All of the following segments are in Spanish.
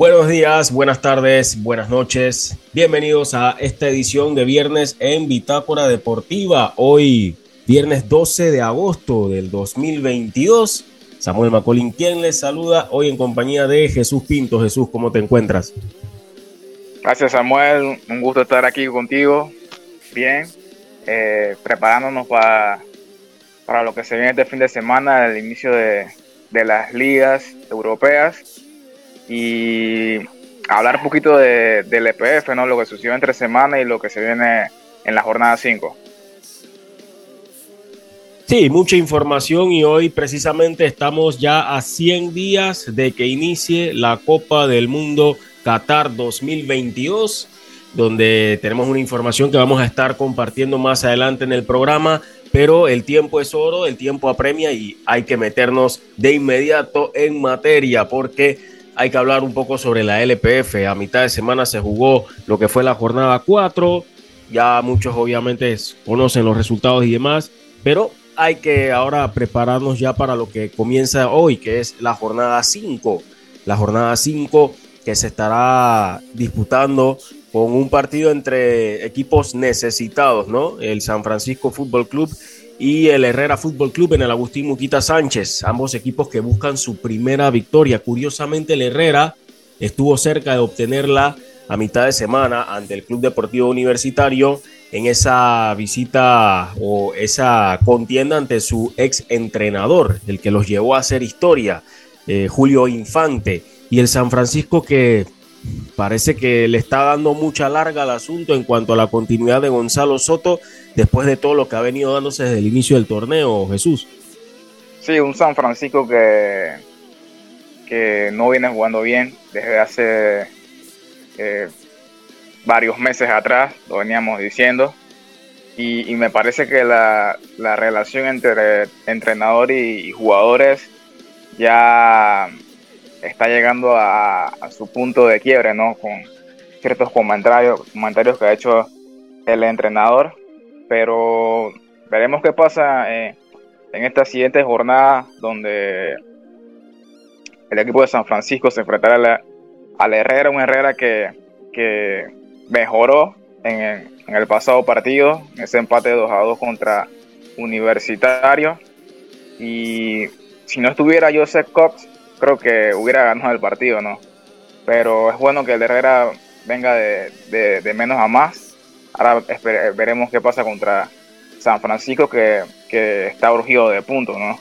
Buenos días, buenas tardes, buenas noches. Bienvenidos a esta edición de viernes en Bitácora Deportiva. Hoy, viernes 12 de agosto del 2022. Samuel Macolín, quien les saluda hoy en compañía de Jesús Pinto. Jesús, ¿cómo te encuentras? Gracias, Samuel. Un gusto estar aquí contigo. Bien, eh, preparándonos para, para lo que se viene este fin de semana, el inicio de, de las ligas europeas y hablar un poquito de, del EPF, ¿no? lo que sucedió entre semana y lo que se viene en la jornada 5. Sí, mucha información y hoy precisamente estamos ya a 100 días de que inicie la Copa del Mundo Qatar 2022, donde tenemos una información que vamos a estar compartiendo más adelante en el programa, pero el tiempo es oro, el tiempo apremia y hay que meternos de inmediato en materia porque hay que hablar un poco sobre la LPF. A mitad de semana se jugó lo que fue la jornada 4. Ya muchos obviamente conocen los resultados y demás, pero hay que ahora prepararnos ya para lo que comienza hoy, que es la jornada 5. La jornada 5 que se estará disputando con un partido entre equipos necesitados, ¿no? El San Francisco Fútbol Club y el Herrera Fútbol Club en el Agustín Muquita Sánchez, ambos equipos que buscan su primera victoria. Curiosamente, el Herrera estuvo cerca de obtenerla a mitad de semana ante el Club Deportivo Universitario en esa visita o esa contienda ante su ex entrenador, el que los llevó a hacer historia, eh, Julio Infante. Y el San Francisco que parece que le está dando mucha larga al asunto en cuanto a la continuidad de Gonzalo Soto después de todo lo que ha venido dándose desde el inicio del torneo, Jesús. Sí, un San Francisco que, que no viene jugando bien desde hace eh, varios meses atrás, lo veníamos diciendo. Y, me parece que la, relación entre entrenador y jugadores ya está llegando a, su punto de quiebre, ¿no? Con ciertos comentarios, comentarios que ha hecho el entrenador, pero veremos qué pasa eh, en esta siguiente jornada donde el equipo de San Francisco se enfrentará al Herrera, un Herrera que, mejoró en, el pasado partido, ese empate 2 a 2 contra Universitario. Y si no estuviera Joseph Cox, creo que hubiera ganado el partido, ¿no? Pero es bueno que el Herrera venga de, menos a más. Ahora veremos qué pasa contra San Francisco, que, está urgido de puntos, ¿no?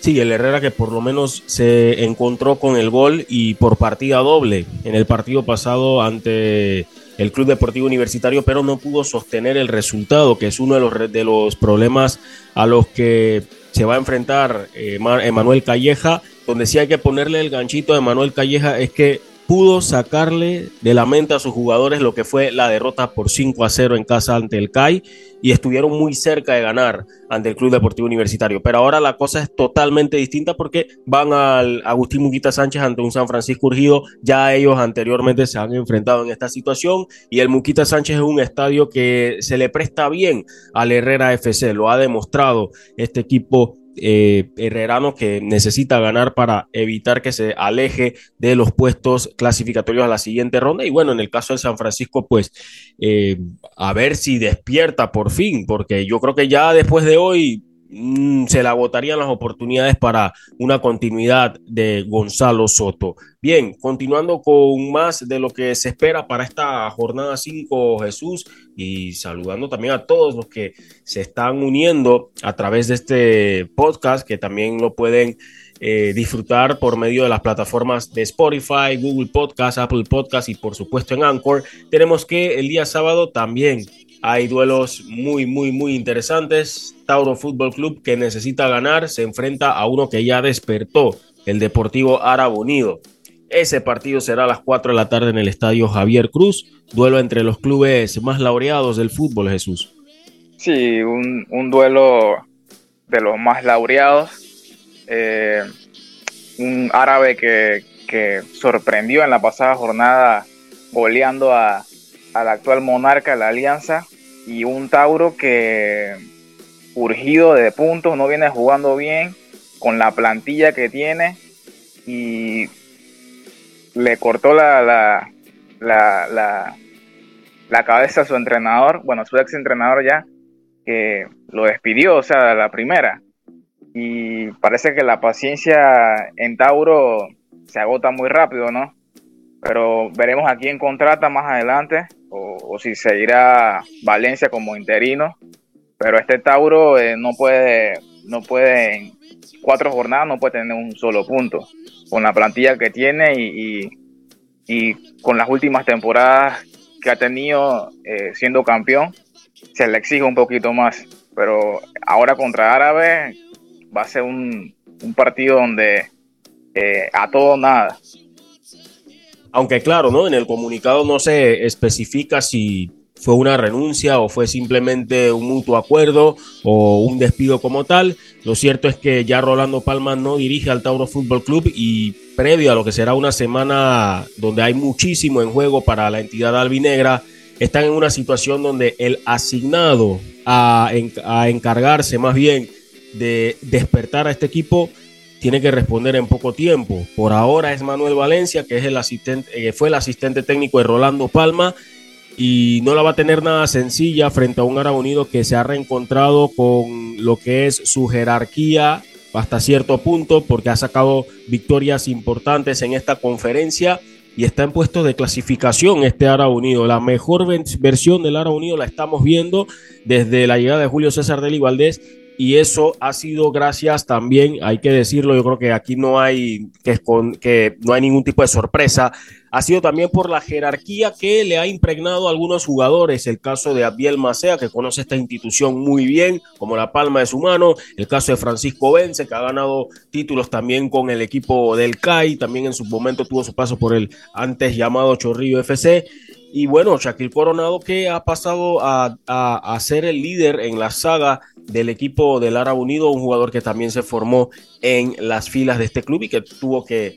Sí, el Herrera que por lo menos se encontró con el gol y por partida doble en el partido pasado ante el Club Deportivo Universitario, pero no pudo sostener el resultado, que es uno de los, de los problemas a los que se va a enfrentar eh, Emanuel Calleja, donde sí hay que ponerle el ganchito de Emanuel Calleja es que pudo sacarle de la mente a sus jugadores lo que fue la derrota por 5 a 0 en casa ante el CAI y estuvieron muy cerca de ganar ante el Club Deportivo Universitario. Pero ahora la cosa es totalmente distinta porque van al Agustín Muquita Sánchez ante un San Francisco Urgido. Ya ellos anteriormente se han enfrentado en esta situación y el Muquita Sánchez es un estadio que se le presta bien al Herrera FC. Lo ha demostrado este equipo eh, Herrerano que necesita ganar para evitar que se aleje de los puestos clasificatorios a la siguiente ronda. Y bueno, en el caso de San Francisco, pues eh, a ver si despierta por fin, porque yo creo que ya después de hoy se le agotarían las oportunidades para una continuidad de Gonzalo Soto. Bien, continuando con más de lo que se espera para esta jornada 5, Jesús, y saludando también a todos los que se están uniendo a través de este podcast, que también lo pueden eh, disfrutar por medio de las plataformas de Spotify, Google Podcast, Apple Podcast y por supuesto en Anchor. Tenemos que el día sábado también hay duelos muy, muy, muy interesantes. Tauro Fútbol Club que necesita ganar se enfrenta a uno que ya despertó, el Deportivo Árabe Unido. Ese partido será a las 4 de la tarde en el Estadio Javier Cruz, duelo entre los clubes más laureados del fútbol, Jesús. Sí, un, duelo de los más laureados. Eh, un árabe que, que sorprendió en la pasada jornada goleando a, al actual monarca de la alianza y un Tauro que urgido de puntos, no viene jugando bien con la plantilla que tiene y le cortó la, la, la, la, cabeza a su entrenador, bueno, su ex entrenador ya, que lo despidió, o sea, la primera. Y parece que la paciencia en Tauro se agota muy rápido, ¿no? Pero veremos a quién contrata más adelante o, si seguirá Valencia como interino. Pero este Tauro eh, no puede, no puede en cuatro jornadas no puede tener un solo punto con la plantilla que tiene y, con las últimas temporadas que ha tenido eh, siendo campeón se le exige un poquito más. Pero ahora contra Árabe va a ser un, un partido donde eh, a todo nada. Aunque claro, ¿no? En el comunicado no se especifica si fue una renuncia o fue simplemente un mutuo acuerdo o un despido como tal. Lo cierto es que ya Rolando Palma no dirige al Tauro Fútbol Club y previo a lo que será una semana donde hay muchísimo en juego para la entidad albinegra, están en una situación donde el asignado a, a encargarse más bien de despertar a este equipo tiene que responder en poco tiempo. Por ahora es Manuel Valencia, que es el asistente, eh, fue el asistente técnico de Rolando Palma y no la va a tener nada sencilla frente a un Ara Unido que se ha reencontrado con lo que es su jerarquía hasta cierto punto porque ha sacado victorias importantes en esta conferencia y está en puesto de clasificación este Ara Unido. La mejor versión del Ara Unido la estamos viendo desde la llegada de Julio César del Valdés y eso ha sido gracias también, hay que decirlo, yo creo que aquí no hay que, que no hay ningún tipo de sorpresa, ha sido también por la jerarquía que le ha impregnado a algunos jugadores, el caso de Abdiel Macea, que conoce esta institución muy bien, como la palma de su mano, el caso de Francisco Vence, que ha ganado títulos también con el equipo del CAI, también en su momento tuvo su paso por el antes llamado Chorrillo FC, y bueno, Shaquille Coronado que ha pasado a, a, ser el líder en la saga del equipo del Árabe Unido, un jugador que también se formó en las filas de este club y que tuvo que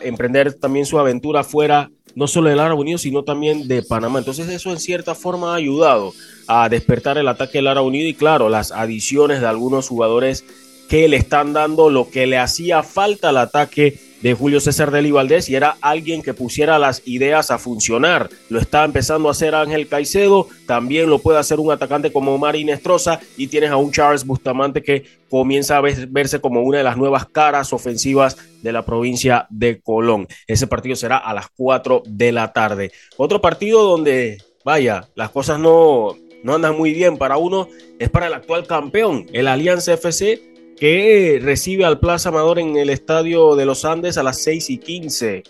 emprender también su aventura fuera no solo del Árabe Unido, sino también de Panamá. Entonces eso en cierta forma ha ayudado a despertar el ataque del Árabe Unido y claro, las adiciones de algunos jugadores que le están dando lo que le hacía falta al ataque de Julio César Deli Valdés y era alguien que pusiera las ideas a funcionar. Lo está empezando a hacer Ángel Caicedo, también lo puede hacer un atacante como Marín Estroza y tienes a un Charles Bustamante que comienza a verse como una de las nuevas caras ofensivas de la provincia de Colón. Ese partido será a las 4 de la tarde. Otro partido donde, vaya, las cosas no, no andan muy bien para uno es para el actual campeón, el Alianza FC que recibe al Plaza Amador en el Estadio de los Andes a las 6 y 15.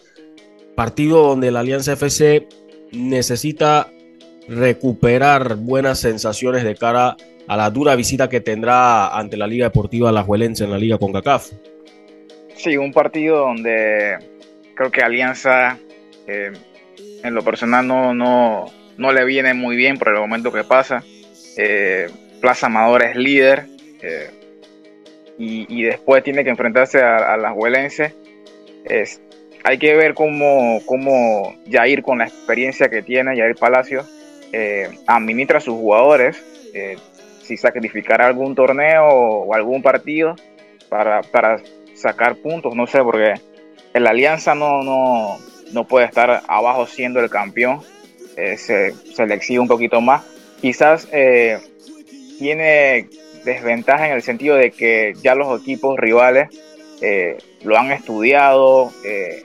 Partido donde la Alianza FC necesita recuperar buenas sensaciones de cara a la dura visita que tendrá ante la Liga Deportiva Alajuelense en la Liga CONCACAF. Sí, un partido donde creo que Alianza eh, en lo personal no, no, no, le viene muy bien por el momento que pasa. Eh, Plaza Amador es líder. Eh, y, después tiene que enfrentarse a, las huelenses. Es, hay que ver cómo, cómo Jair, con la experiencia que tiene, Jair Palacio, eh, administra a sus jugadores, eh, si sacrificará algún torneo o algún partido para, para sacar puntos, no sé, porque la Alianza no, no, no puede estar abajo siendo el campeón, eh, se, se, le exige un poquito más. Quizás tiene desventaja en el sentido de que ya los equipos rivales eh, lo han estudiado, eh,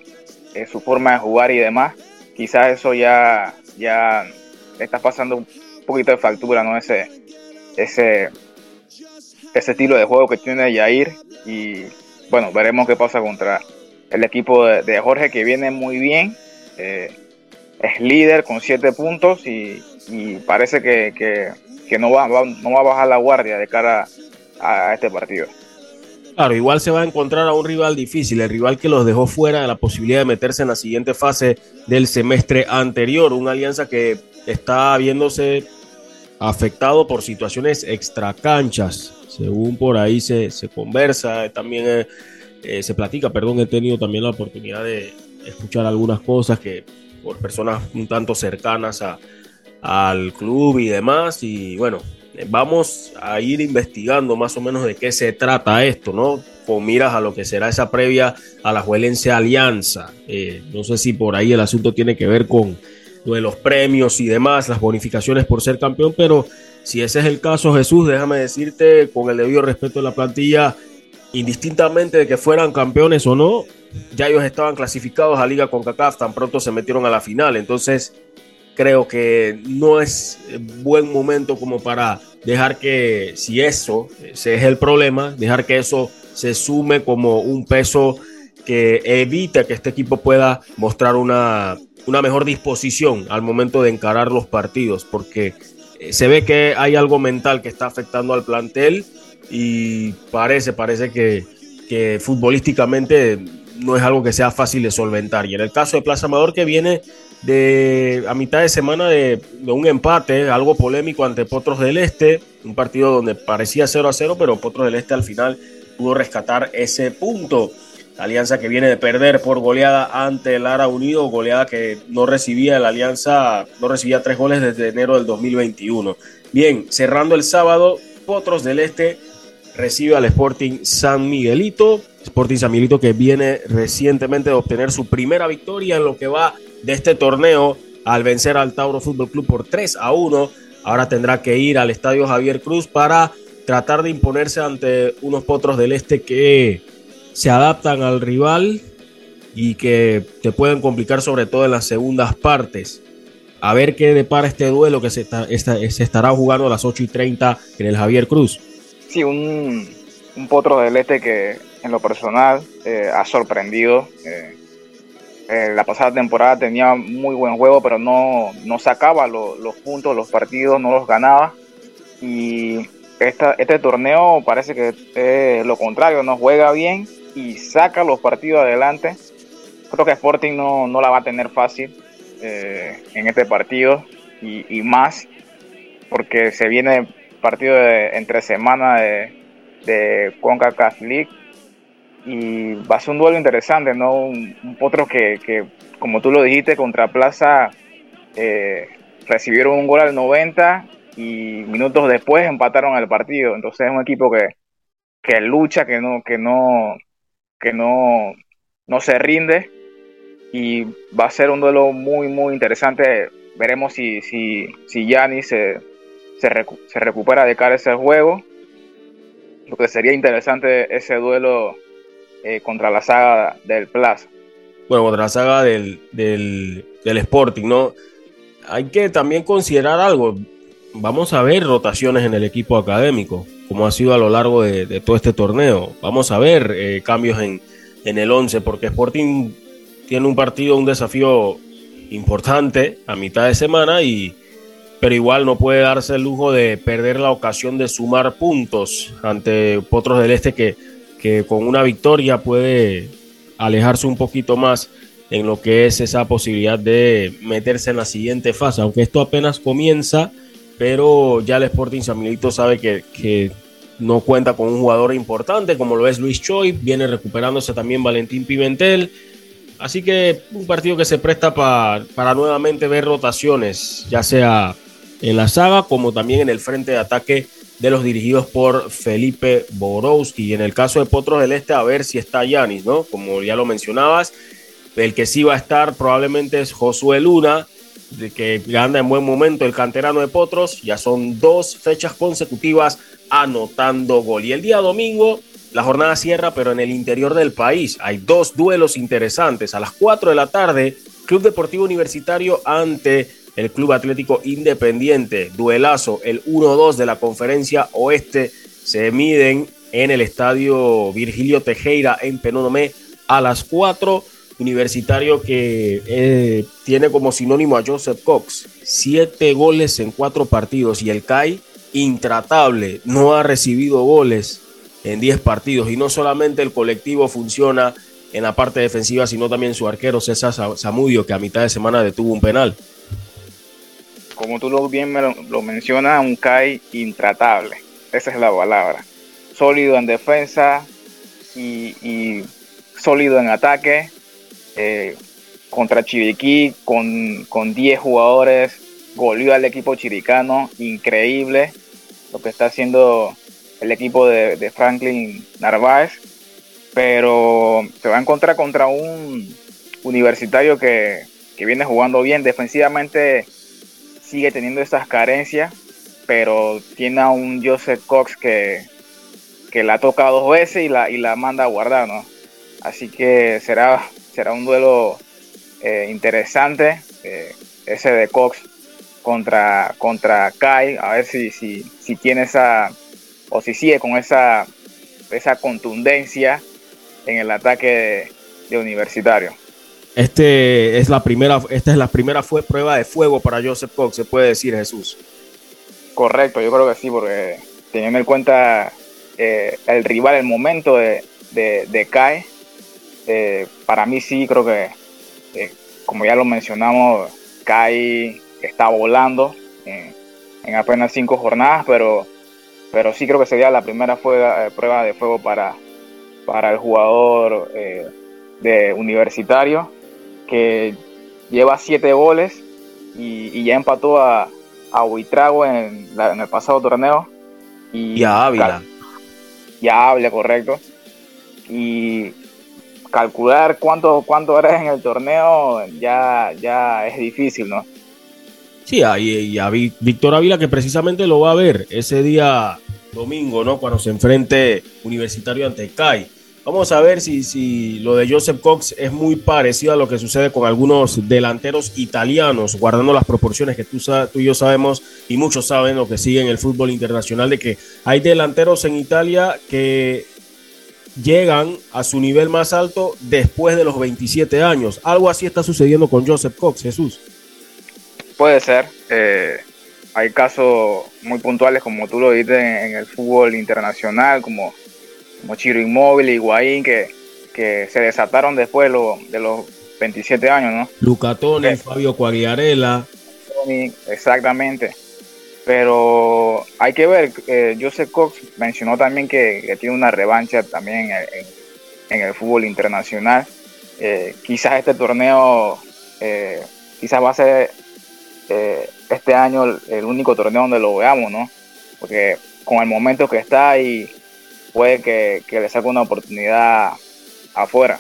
su forma de jugar y demás. Quizás eso ya, ya está pasando un poquito de factura, ¿no? Ese, ese, ese estilo de juego que tiene Yair. Y bueno, veremos qué pasa contra el equipo de, Jorge que viene muy bien. Eh, es líder con siete puntos y, parece que, que no va, no va a bajar la guardia de cara a, este partido. Claro, igual se va a encontrar a un rival difícil, el rival que los dejó fuera de la posibilidad de meterse en la siguiente fase del semestre anterior, una alianza que está viéndose afectado por situaciones extracanchas, según por ahí se, se conversa, también eh, eh, se platica, perdón, he tenido también la oportunidad de escuchar algunas cosas que por personas un tanto cercanas a, al club y demás. Y bueno, vamos a ir investigando más o menos de qué se trata esto, ¿no? Con miras a lo que será esa previa a la Juelense Alianza. Eh, no sé si por ahí el asunto tiene que ver con lo de los premios y demás, las bonificaciones por ser campeón, pero si ese es el caso, Jesús, déjame decirte con el debido respeto de la plantilla, indistintamente de que fueran campeones o no, ya ellos estaban clasificados a Liga con CACAF, tan pronto se metieron a la final. Entonces, creo que no es buen momento como para dejar que, si eso es el problema, dejar que eso se sume como un peso que evite que este equipo pueda mostrar una, una mejor disposición al momento de encarar los partidos, porque eh, se ve que hay algo mental que está afectando al plantel y parece, parece que, que futbolísticamente no es algo que sea fácil de solventar. Y en el caso de Plaza Amador, que viene de a mitad de semana de, un empate, algo polémico ante Potros del Este, un partido donde parecía 0 a 0, pero Potros del Este al final pudo rescatar ese punto. La alianza que viene de perder por goleada ante el Ara Unido, goleada que no recibía la alianza, no recibía tres goles desde enero del 2021. Bien, cerrando el sábado, Potros del Este recibe al Sporting San Miguelito. Sporting San Miguelito que viene recientemente de obtener su primera victoria en lo que va de este torneo al vencer al Tauro Fútbol Club por 3 a 1. Ahora tendrá que ir al Estadio Javier Cruz para tratar de imponerse ante unos potros del este que se adaptan al rival y que te pueden complicar sobre todo en las segundas partes. A ver qué depara este duelo que se, se estará jugando a las 8 y 30 en el Javier Cruz. Sí, un, potro del este que en lo personal eh, ha sorprendido. Eh, eh, la pasada temporada tenía muy buen juego, pero no, no sacaba los puntos, los partidos, no los ganaba. Y esta, este torneo parece que es lo contrario, no juega bien y saca los partidos adelante. Creo que Sporting no, no la va a tener fácil en este partido y, y más porque se viene partido de, entre semana de, de CONCACAF League y va a ser un duelo interesante, ¿no? Un, potro que, que, como tú lo dijiste, contra Plaza eh, recibieron un gol al 90 y minutos después empataron el partido. Entonces es un equipo que, que lucha, que no, que no, que no, no se rinde y va a ser un duelo muy, muy interesante. Veremos si, si, si se se, recupera de cara ese juego. Lo que sería interesante ese duelo eh, contra la saga del Plaza. Bueno, contra la saga del, del, Sporting, ¿no? Hay que también considerar algo. Vamos a ver rotaciones en el equipo académico, como ha sido a lo largo de, todo este torneo. Vamos a ver eh, cambios en, en el 11, porque Sporting tiene un partido, un desafío importante a mitad de semana y, pero igual no puede darse el lujo de perder la ocasión de sumar puntos ante Potros del Este que, que con una victoria puede alejarse un poquito más en lo que es esa posibilidad de meterse en la siguiente fase, aunque esto apenas comienza, pero ya el Sporting San Miguelito sabe que, que no cuenta con un jugador importante como lo es Luis Choi, viene recuperándose también Valentín Pimentel, así que un partido que se presta para nuevamente ver rotaciones, ya sea en la saga, como también en el frente de ataque de los dirigidos por Felipe Borowski. Y en el caso de Potros del Este, a ver si está Yanis, ¿no? Como ya lo mencionabas, el que sí va a estar probablemente es Josué Luna, que anda en buen momento el canterano de Potros. Ya son dos fechas consecutivas anotando gol. Y el día domingo, la jornada cierra, pero en el interior del país hay dos duelos interesantes. A las 4 de la tarde, Club Deportivo Universitario ante el Club Atlético Independiente. Duelazo, el 1-2 de la conferencia oeste. Se miden en el estadio Virgilio Tejera en Penonomé a las 4. Universitario que eh, tiene como sinónimo a Joseph Cox. Siete goles en cuatro partidos y el CAI intratable. No ha recibido goles en 10 partidos y no solamente el colectivo funciona en la parte defensiva, sino también su arquero César Zamudio, que a mitad de semana detuvo un penal como tú lo bien me lo, mencionas, un CAI intratable. Esa es la palabra. Sólido en defensa y, sólido en ataque. Eh, contra Chiriquí con, con 10 jugadores. Goleó al equipo chiricano. Increíble. lo que está haciendo el equipo de, Franklin Narváez, pero se va a encontrar contra un universitario que, que viene jugando bien defensivamente, sigue teniendo esas carencias, pero tiene a un Joseph Cox que, que la toca dos veces y la, y la manda a guardar, ¿no? Así que será, será un duelo eh, interesante, eh, ese de Cox contra, contra Kai, a ver si, si, si tiene esa, o si sigue con esa, esa contundencia en el ataque de, Universitario. Este es la primera, esta es la primera prueba de fuego para Joseph Cox, se puede decir Jesús. Correcto, yo creo que sí, porque teniendo en cuenta eh, el rival, el momento de, de, Kai, eh, para mí sí creo que, eh, como ya lo mencionamos, Kai está volando en apenas cinco jornadas, pero, pero sí creo que sería la primera prueba de fuego para, para el jugador de universitario, que lleva siete goles y, ya empató a, a Huitrago en, en el pasado torneo. Y, a Ávila ya hable correcto. Y calcular cuánto, cuánto eres en el torneo ya, ya es difícil, ¿no? Sí, y, a Víctor Ávila que precisamente lo va a ver ese día domingo, ¿no? Cuando se enfrente Universitario ante CAI. Vamos a ver si, si lo de Joseph Cox es muy parecido a lo que sucede con algunos delanteros italianos, guardando las proporciones que tú, tú y yo sabemos y muchos saben lo que sigue en el fútbol internacional, de que hay delanteros en Italia que llegan a su nivel más alto después de los 27 años. Algo así está sucediendo con Joseph Cox, Jesús. Puede ser. Eh, hay casos muy puntuales, como tú lo dices, en el fútbol internacional, como como Chiro Inmóvil, Higuaín, que, que se desataron después de los 27 años, ¿no? Lucatoni, Fabio Cuagliarella. Exactamente. Pero hay que ver, eh, Joseph Cox mencionó también que, tiene una revancha también en, el fútbol internacional. Eh, quizás este torneo, eh, quizás va a ser eh, este año el, el, único torneo donde lo veamos, ¿no? Porque con el momento que está y puede que, le saque una oportunidad afuera.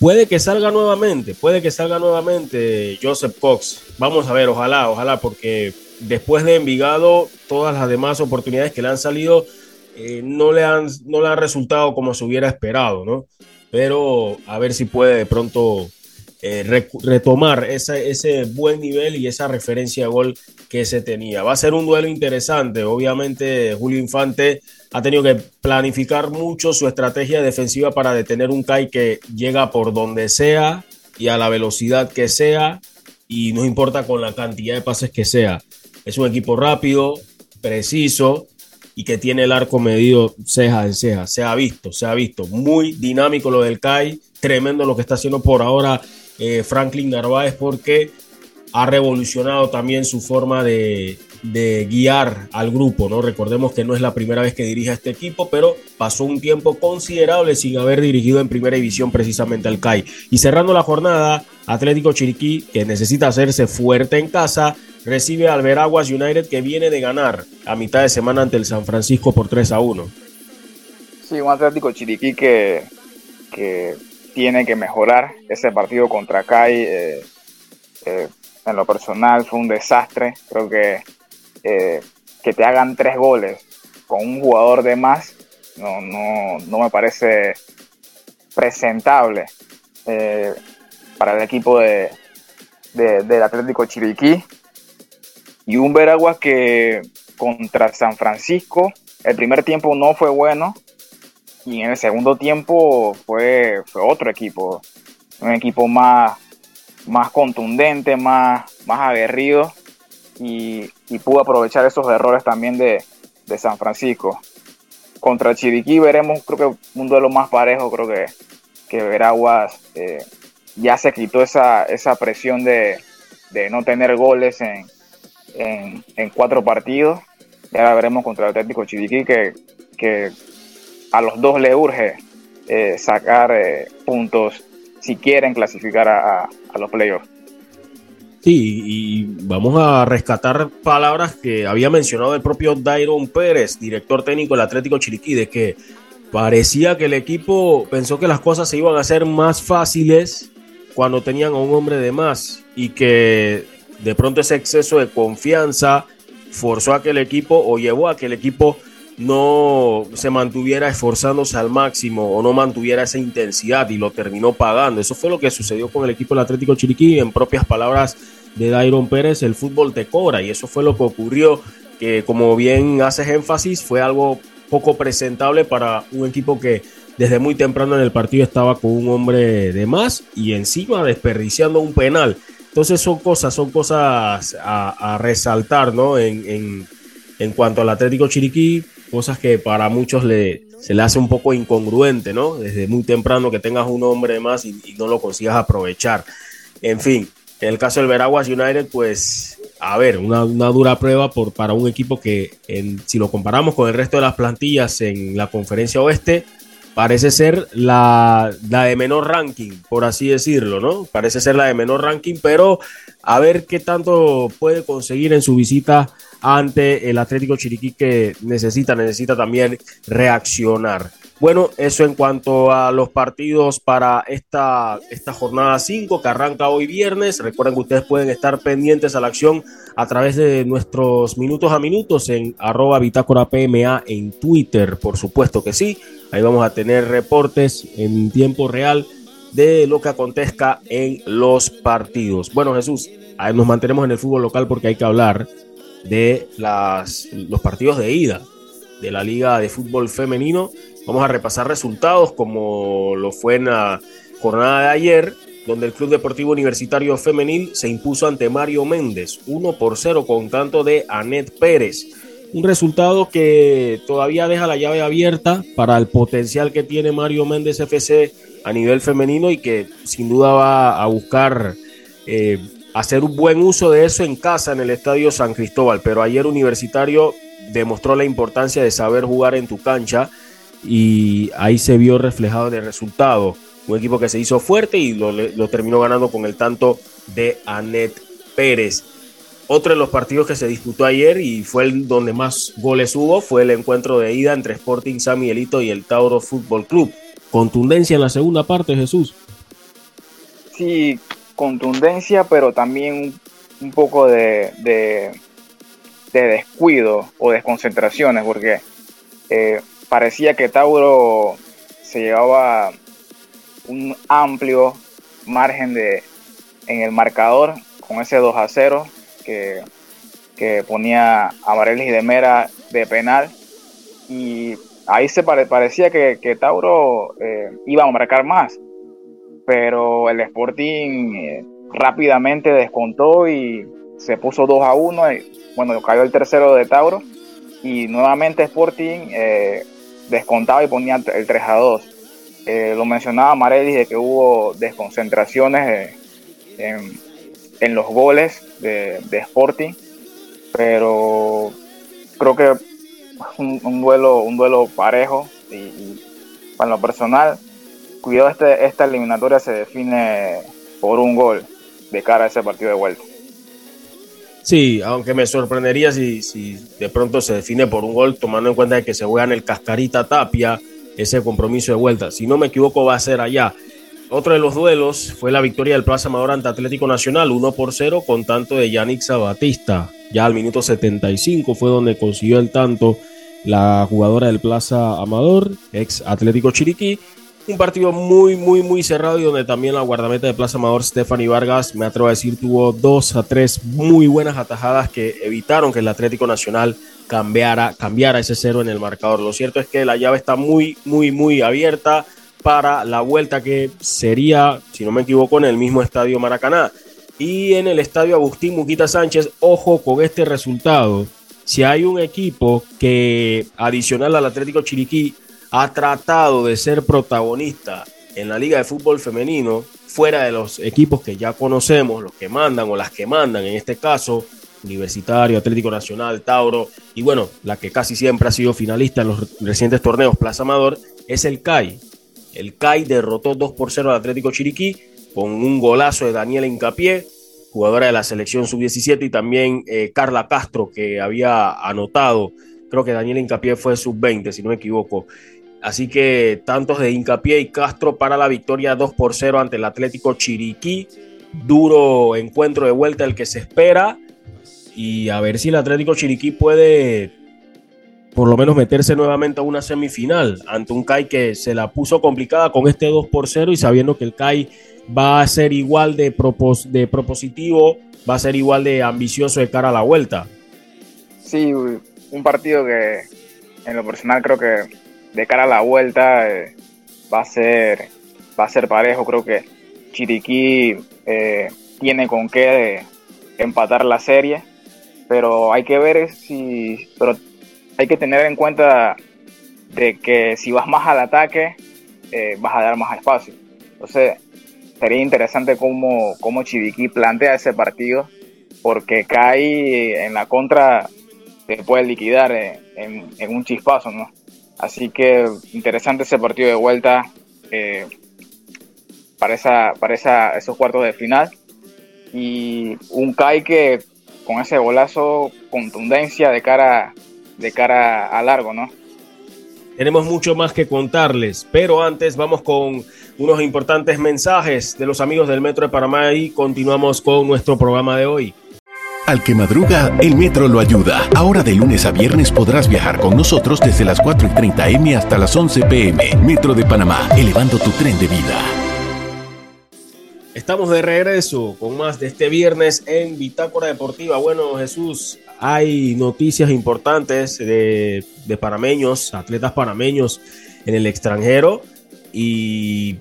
Puede que salga nuevamente, puede que salga nuevamente Joseph Cox. Vamos a ver, ojalá, ojalá, porque después de Envigado, todas las demás oportunidades que le han salido eh, no, le han, no le han resultado como se hubiera esperado, ¿no? Pero a ver si puede de pronto eh, retomar ese, ese buen nivel y esa referencia de gol que se tenía. Va a ser un duelo interesante. Obviamente, Julio Infante ha tenido que planificar mucho su estrategia defensiva para detener un Kai que llega por donde sea y a la velocidad que sea y no importa con la cantidad de pases que sea. Es un equipo rápido, preciso y que tiene el arco medido ceja en ceja. Se ha visto, se ha visto. Muy dinámico lo del Kai. Tremendo lo que está haciendo por ahora eh, Franklin Narváez porque ha revolucionado también su forma de, de guiar al grupo, ¿no? Recordemos que no es la primera vez que dirige a este equipo, pero pasó un tiempo considerable sin haber dirigido en primera división precisamente al CAI. Y cerrando la jornada, Atlético Chiriquí, que necesita hacerse fuerte en casa, recibe al Veraguas United que viene de ganar a mitad de semana ante el San Francisco por 3 a 1. Sí, un Atlético Chiriquí que, que tiene que mejorar ese partido contra CAI. Eh, eh, en lo personal fue un desastre. Creo que eh, que te hagan tres goles con un jugador de más, no, no, no me parece presentable para el equipo de, del Atlético Chiriquí. Y un Veragua que contra San Francisco, el primer tiempo no fue bueno y en el segundo tiempo fue, fue otro equipo, un equipo más, más contundente, más, más aguerrido y, pudo aprovechar esos errores también de, San Francisco. Contra Chiriquí veremos, creo que un duelo más parejo, creo que, que Veraguas eh, ya se quitó esa, esa presión de, no tener goles en, cuatro partidos. Y ahora veremos contra el Atlético Chiriquí que a los dos le urge eh, sacar eh, puntos si quieren clasificar a los playoffs. Sí, y vamos a rescatar palabras que había mencionado el propio Dairon Pérez, director técnico del Atlético Chiriquí, de que parecía que el equipo pensó que las cosas se iban a hacer más fáciles cuando tenían a un hombre de más y que de pronto ese exceso de confianza forzó a que el equipo o llevó a que el equipo no se mantuviera esforzándose al máximo o no mantuviera esa intensidad y lo terminó pagando. Eso fue lo que sucedió con el equipo del Atlético Chiriquí. En propias palabras de Dairon Pérez, el fútbol te cobra y eso fue lo que ocurrió, que como bien haces énfasis, fue algo poco presentable para un equipo que desde muy temprano en el partido estaba con un hombre de más y encima desperdiciando un penal. Entonces son cosas, son cosas a, resaltar, ¿no? En, en, en cuanto al Atlético Chiriquí, cosas que para muchos le, se le hace un poco incongruente, ¿no? Desde muy temprano que tengas un hombre más y, no lo consigas aprovechar. En fin, en el caso del Veraguas United, pues, a ver, una, dura prueba por, para un equipo que, si lo comparamos con el resto de las plantillas en la conferencia oeste, parece ser la, la, de menor ranking, por así decirlo, ¿no? Parece ser la de menor ranking, pero a ver qué tanto puede conseguir en su visita ante el Atlético Chiriquí que necesita, necesita también reaccionar. Bueno, eso en cuanto a los partidos para esta, esta jornada 5 que arranca hoy viernes. Recuerden que ustedes pueden estar pendientes a la acción a través de nuestros minutos a minutos en arroba bitácora PMA en Twitter, por supuesto que sí. Ahí vamos a tener reportes en tiempo real de lo que acontezca en los partidos. Bueno, Jesús, nos mantenemos en el fútbol local porque hay que hablar de los partidos de ida de la Liga de Fútbol Femenino. Vamos a repasar resultados como lo fue en la jornada de ayer, donde el Club Deportivo Universitario Femenil se impuso ante Mario Méndez, 1 por 0 con tanto de Anet Pérez. Un resultado que todavía deja la llave abierta para el potencial que tiene Mario Méndez FC a nivel femenino y que sin duda va a buscar eh, hacer un buen uso de eso en casa en el Estadio San Cristóbal, pero ayer Universitario demostró la importancia de saber jugar en tu cancha y ahí se vio reflejado el resultado. Un equipo que se hizo fuerte y lo, terminó ganando con el tanto de Anet Pérez. Otro de los partidos que se disputó ayer y fue el donde más goles hubo fue el encuentro de ida entre Sporting San Miguelito y el Tauro Fútbol Club. Contundencia en la segunda parte, Jesús. Sí, contundencia, pero también un, poco de, de, descuido o desconcentraciones, porque eh, parecía que Tauro se llevaba un amplio margen de, en el marcador con ese 2 a 0 que, que ponía a Marelis de Mera de penal. Y ahí se parecía que, que Tauro eh, iba a marcar más pero el Sporting eh, rápidamente descontó y se puso 2 a 1. Y, bueno, cayó el tercero de Tauro y nuevamente Sporting eh, descontaba y ponía el 3 a 2. Eh, lo mencionaba Maredis de que hubo desconcentraciones en, los goles de, Sporting, pero creo que un, un duelo un duelo parejo y para lo personal cuidado, este, esta eliminatoria se define por un gol de cara a ese partido de vuelta. Sí, aunque me sorprendería si, si de pronto se define por un gol, tomando en cuenta que se juega en el Cascarita Tapia ese compromiso de vuelta. Si no me equivoco, va a ser allá. Otro de los duelos fue la victoria del Plaza Amador ante Atlético Nacional, 1 por 0, con tanto de Yannick Sabatista. Ya al minuto 75 fue donde consiguió el tanto la jugadora del Plaza Amador, ex Atlético Chiriquí. Un partido muy, muy, muy cerrado y donde también la guardameta de Plaza Amador, Stephanie Vargas, me atrevo a decir, tuvo dos a tres muy buenas atajadas que evitaron que el Atlético Nacional cambiara, cambiara ese cero en el marcador. Lo cierto es que la llave está muy, muy, muy abierta para la vuelta que sería, si no me equivoco, en el mismo estadio Maracaná. Y en el estadio Agustín Muquita Sánchez, ojo con este resultado. Si hay un equipo que, adicional al Atlético Chiriquí, ha tratado de ser protagonista en la Liga de Fútbol Femenino, fuera de los equipos que ya conocemos, los que mandan o las que mandan, en este caso, Universitario, Atlético Nacional, Tauro, y bueno, la que casi siempre ha sido finalista en los recientes torneos Plaza Amador, es el CAI. El CAI derrotó 2 por 0 al Atlético Chiriquí con un golazo de Daniel Incapié jugadora de la selección sub-17, y también eh, Carla Castro, que había anotado, creo que Daniel Incapié fue sub-20, si no me equivoco. Así que tantos de Incapié y Castro para la victoria 2 por 0 ante el Atlético Chiriquí. Duro encuentro de vuelta el que se espera. Y a ver si el Atlético Chiriquí puede por lo menos meterse nuevamente a una semifinal ante un CAI que se la puso complicada con este 2 por 0 y sabiendo que el CAI va a ser igual de, de propositivo, va a ser igual de ambicioso de cara a la vuelta. Sí, un partido que en lo personal creo que de cara a la vuelta eh, va a ser va a ser parejo. Creo que Chiriquí eh, tiene con qué empatar la serie, pero hay que ver si, pero hay que tener en cuenta de que si vas más al ataque eh, vas a dar más espacio. Entonces sería interesante cómo, cómo Chiriquí plantea ese partido, porque cae en la contra te puede liquidar en, en un chispazo, ¿no? Así que interesante ese partido de vuelta eh, para, esa, para esos cuartos de final. Y un Kai que con ese golazo, contundencia de cara, de cara a largo, ¿no? Tenemos mucho más que contarles, pero antes vamos con unos importantes mensajes de los amigos del Metro de Panamá y continuamos con nuestro programa de hoy. Al que madruga, el metro lo ayuda. Ahora de lunes a viernes podrás viajar con nosotros desde las 4 y 30 M hasta las 11 PM. Metro de Panamá, elevando tu tren de vida. Estamos de regreso con más de este viernes en Bitácora Deportiva. Bueno, Jesús, hay noticias importantes de, de panameños, atletas panameños en el extranjero. Y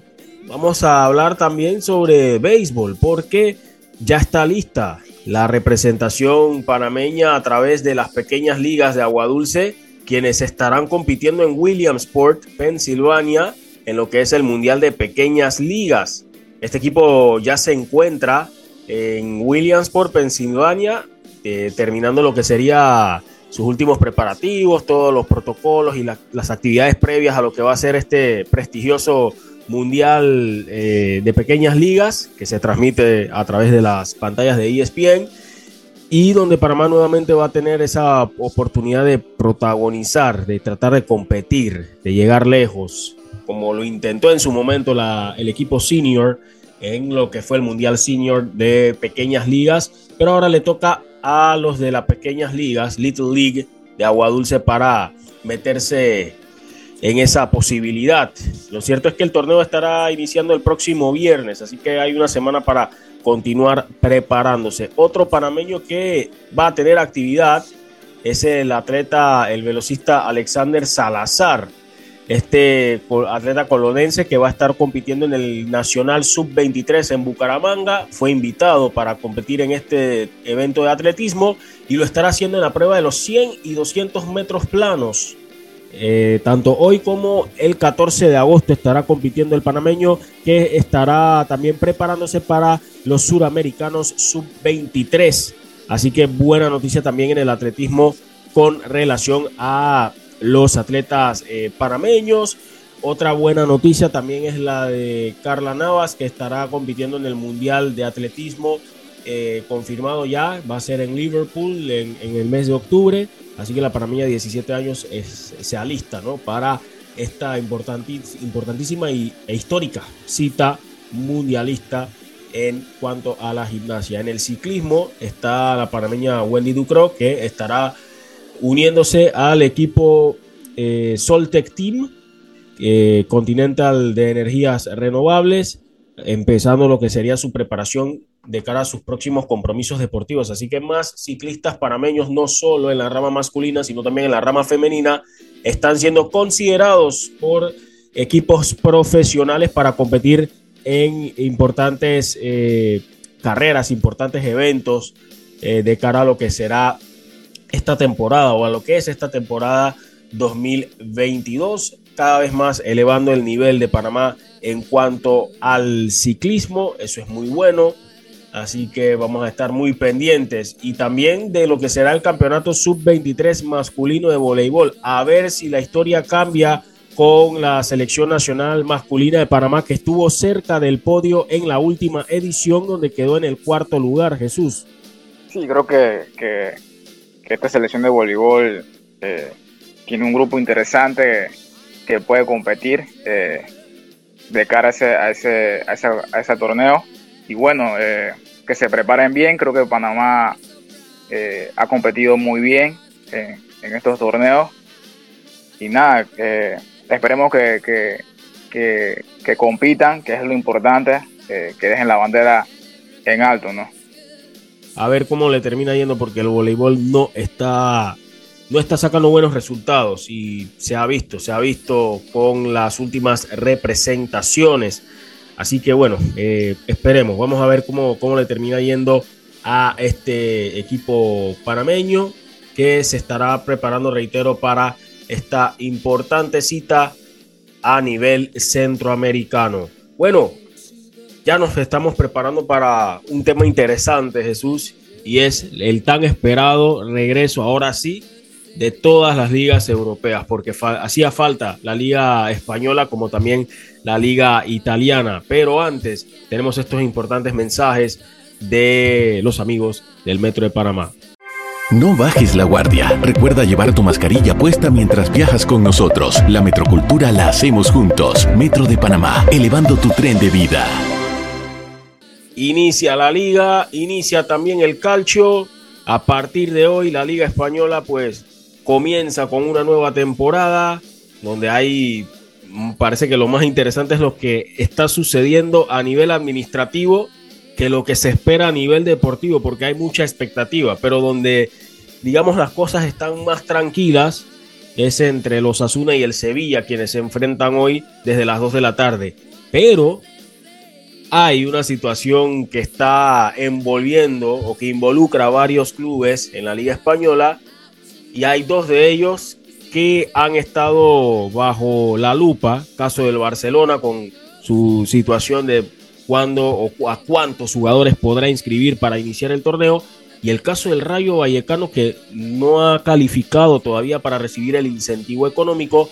vamos a hablar también sobre béisbol, porque ya está lista la representación panameña a través de las pequeñas ligas de agua dulce, quienes estarán compitiendo en Williamsport, Pensilvania, en lo que es el Mundial de Pequeñas Ligas. Este equipo ya se encuentra en Williamsport, Pensilvania, eh, terminando lo que sería sus últimos preparativos, todos los protocolos y las actividades previas a lo que va a ser este prestigioso mundial eh, de pequeñas ligas que se transmite a través de las pantallas de ESPN y donde Panamá nuevamente va a tener esa oportunidad de protagonizar, de tratar de competir, de llegar lejos, como lo intentó en su momento la, el equipo senior en lo que fue el Mundial Senior de pequeñas ligas, pero ahora le toca a los de las pequeñas ligas, Little League de Agua Dulce para meterse en esa posibilidad. Lo cierto es que el torneo estará iniciando el próximo viernes, así que hay una semana para continuar preparándose. Otro panameño que va a tener actividad es el atleta, el velocista Alexander Salazar, este atleta colonense que va a estar compitiendo en el Nacional Sub-23 en Bucaramanga. Fue invitado para competir en este evento de atletismo y lo estará haciendo en la prueba de los 100 y 200 metros planos. Eh, tanto hoy como el 14 de agosto estará compitiendo el panameño que estará también preparándose para los suramericanos sub-23. Así que buena noticia también en el atletismo con relación a los atletas eh, panameños. Otra buena noticia también es la de Carla Navas que estará compitiendo en el Mundial de Atletismo eh, confirmado ya, va a ser en Liverpool en, el mes de octubre, así que la panameña de 17 años es, se alista ¿no? para esta importantísima y, e histórica cita mundialista en cuanto a la gimnasia. En el ciclismo está la panameña Wendy Ducro que estará uniéndose al equipo eh, Soltec Team eh, Continental de Energías Renovables, empezando lo que sería su preparación de cara a sus próximos compromisos deportivos. Así que más ciclistas panameños, no solo en la rama masculina, sino también en la rama femenina, están siendo considerados por equipos profesionales para competir en importantes eh, carreras, importantes eventos eh, de cara a lo que será esta temporada o a lo que es esta temporada 2022, cada vez más elevando el nivel de Panamá en cuanto al ciclismo, eso es muy bueno Así que vamos a estar muy pendientes y también de lo que será el campeonato sub-23 masculino de voleibol. A ver si la historia cambia con la selección nacional masculina de Panamá que estuvo cerca del podio en la última edición donde quedó en el cuarto lugar, Jesús. Sí, creo que, esta selección de voleibol eh, tiene un grupo interesante que puede competir eh, de cara a ese, a ese, a ese, torneo. Y bueno, eh, que se preparen bien, creo que Panamá ha competido muy bien en estos torneos. Y nada, esperemos que, que, compitan, que es lo importante, que dejen la bandera en alto, ¿no? A ver cómo le termina yendo porque el voleibol no está no está sacando buenos resultados y se ha visto, se ha visto con las últimas representaciones. Así que bueno, eh, esperemos, vamos a ver cómo, cómo le termina yendo a este equipo panameño que se estará preparando, reitero, para esta importante cita a nivel centroamericano. Bueno, ya nos estamos preparando para un tema interesante, Jesús, y es el tan esperado regreso, ahora sí, de todas las ligas europeas, porque hacía falta la liga española como también la liga italiana. Pero antes tenemos estos importantes mensajes de los amigos del Metro de Panamá. No bajes la guardia. Recuerda llevar tu mascarilla puesta mientras viajas con nosotros. La metrocultura la hacemos juntos. Metro de Panamá, elevando tu tren de vida. Inicia la liga, inicia también el calcio. A partir de hoy la liga española pues comienza con una nueva temporada donde hay, mm, parece que lo más interesante es lo que está sucediendo a nivel administrativo que lo que se espera a nivel deportivo, porque hay mucha expectativa, pero donde, digamos, las cosas están más tranquilas es entre los Asuna y el Sevilla, quienes se enfrentan hoy desde las 2 de la tarde. Pero hay una situación que está envolviendo o que involucra a varios clubes en la Liga Española y hay dos de ellos que han estado bajo la lupa, caso del Barcelona con su situación de cuándo o a cuántos jugadores podrá inscribir para iniciar el torneo. Y el caso del Rayo Vallecano que no ha calificado todavía para recibir el incentivo económico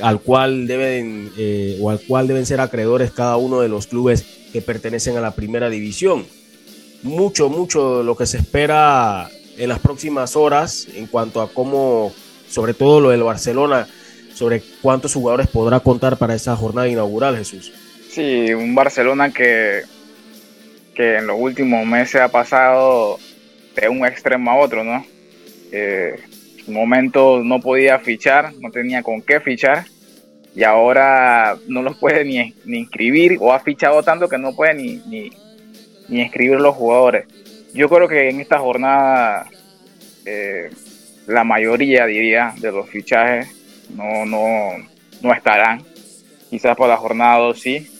al cual deben eh, o al cual deben ser acreedores cada uno de los clubes que pertenecen a la primera división. Mucho, mucho lo que se espera en las próximas horas en cuanto a cómo, sobre todo lo del Barcelona, sobre cuántos jugadores podrá contar para esa jornada inaugural, Jesús. Sí, un Barcelona que, que en los últimos meses ha pasado de un extremo a otro, ¿no? en un momento no podía fichar, no tenía con qué fichar y ahora no los puede ni, ni inscribir o ha fichado tanto que no puede ni, ni, ni inscribir los jugadores. Yo creo que en esta jornada eh, la mayoría, diría, de los fichajes no, no, no estarán. Quizás por la jornada 2 sí,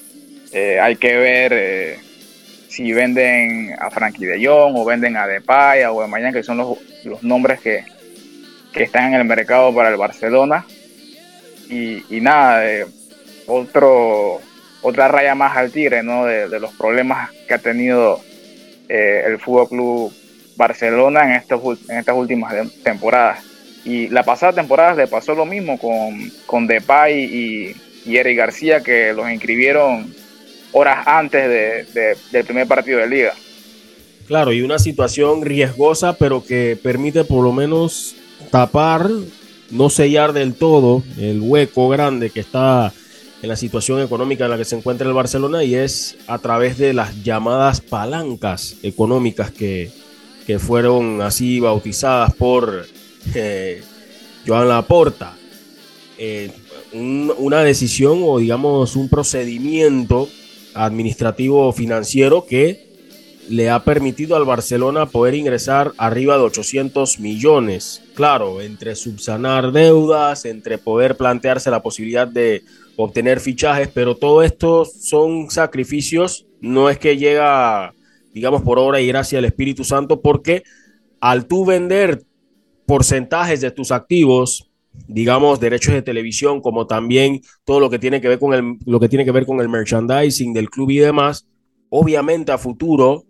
eh, hay que ver eh, si venden a Frankie de Jong o venden a Depay o a Mañana, que son los, los nombres que, están en el mercado para el Barcelona. Y, nada, eh, otro, otra raya más al tigre ¿no? de, los problemas que ha tenido el Fútbol Club Barcelona en, estos, en estas últimas temporadas. Y la pasada temporada le pasó lo mismo con, con Depay y, y Eric García, que los inscribieron horas antes de, del primer partido de liga. Claro, y una situación riesgosa, pero que permite por lo menos tapar, no sellar del todo el hueco grande que está en la situación económica en la que se encuentra el Barcelona y es a través de las llamadas palancas económicas que, que fueron así bautizadas por eh, Joan Laporta. Eh, una decisión o digamos un procedimiento administrativo financiero que le ha permitido al Barcelona poder ingresar arriba de 800 millones. Claro, entre subsanar deudas, entre poder plantearse la posibilidad de obtener fichajes, pero todo esto son sacrificios, no es que llega, digamos, por obra y gracia del Espíritu Santo, porque al tú vender porcentajes de tus activos, digamos, derechos de televisión, como también todo lo que tiene que ver con el, lo que tiene que ver con el merchandising del club y demás, obviamente a futuro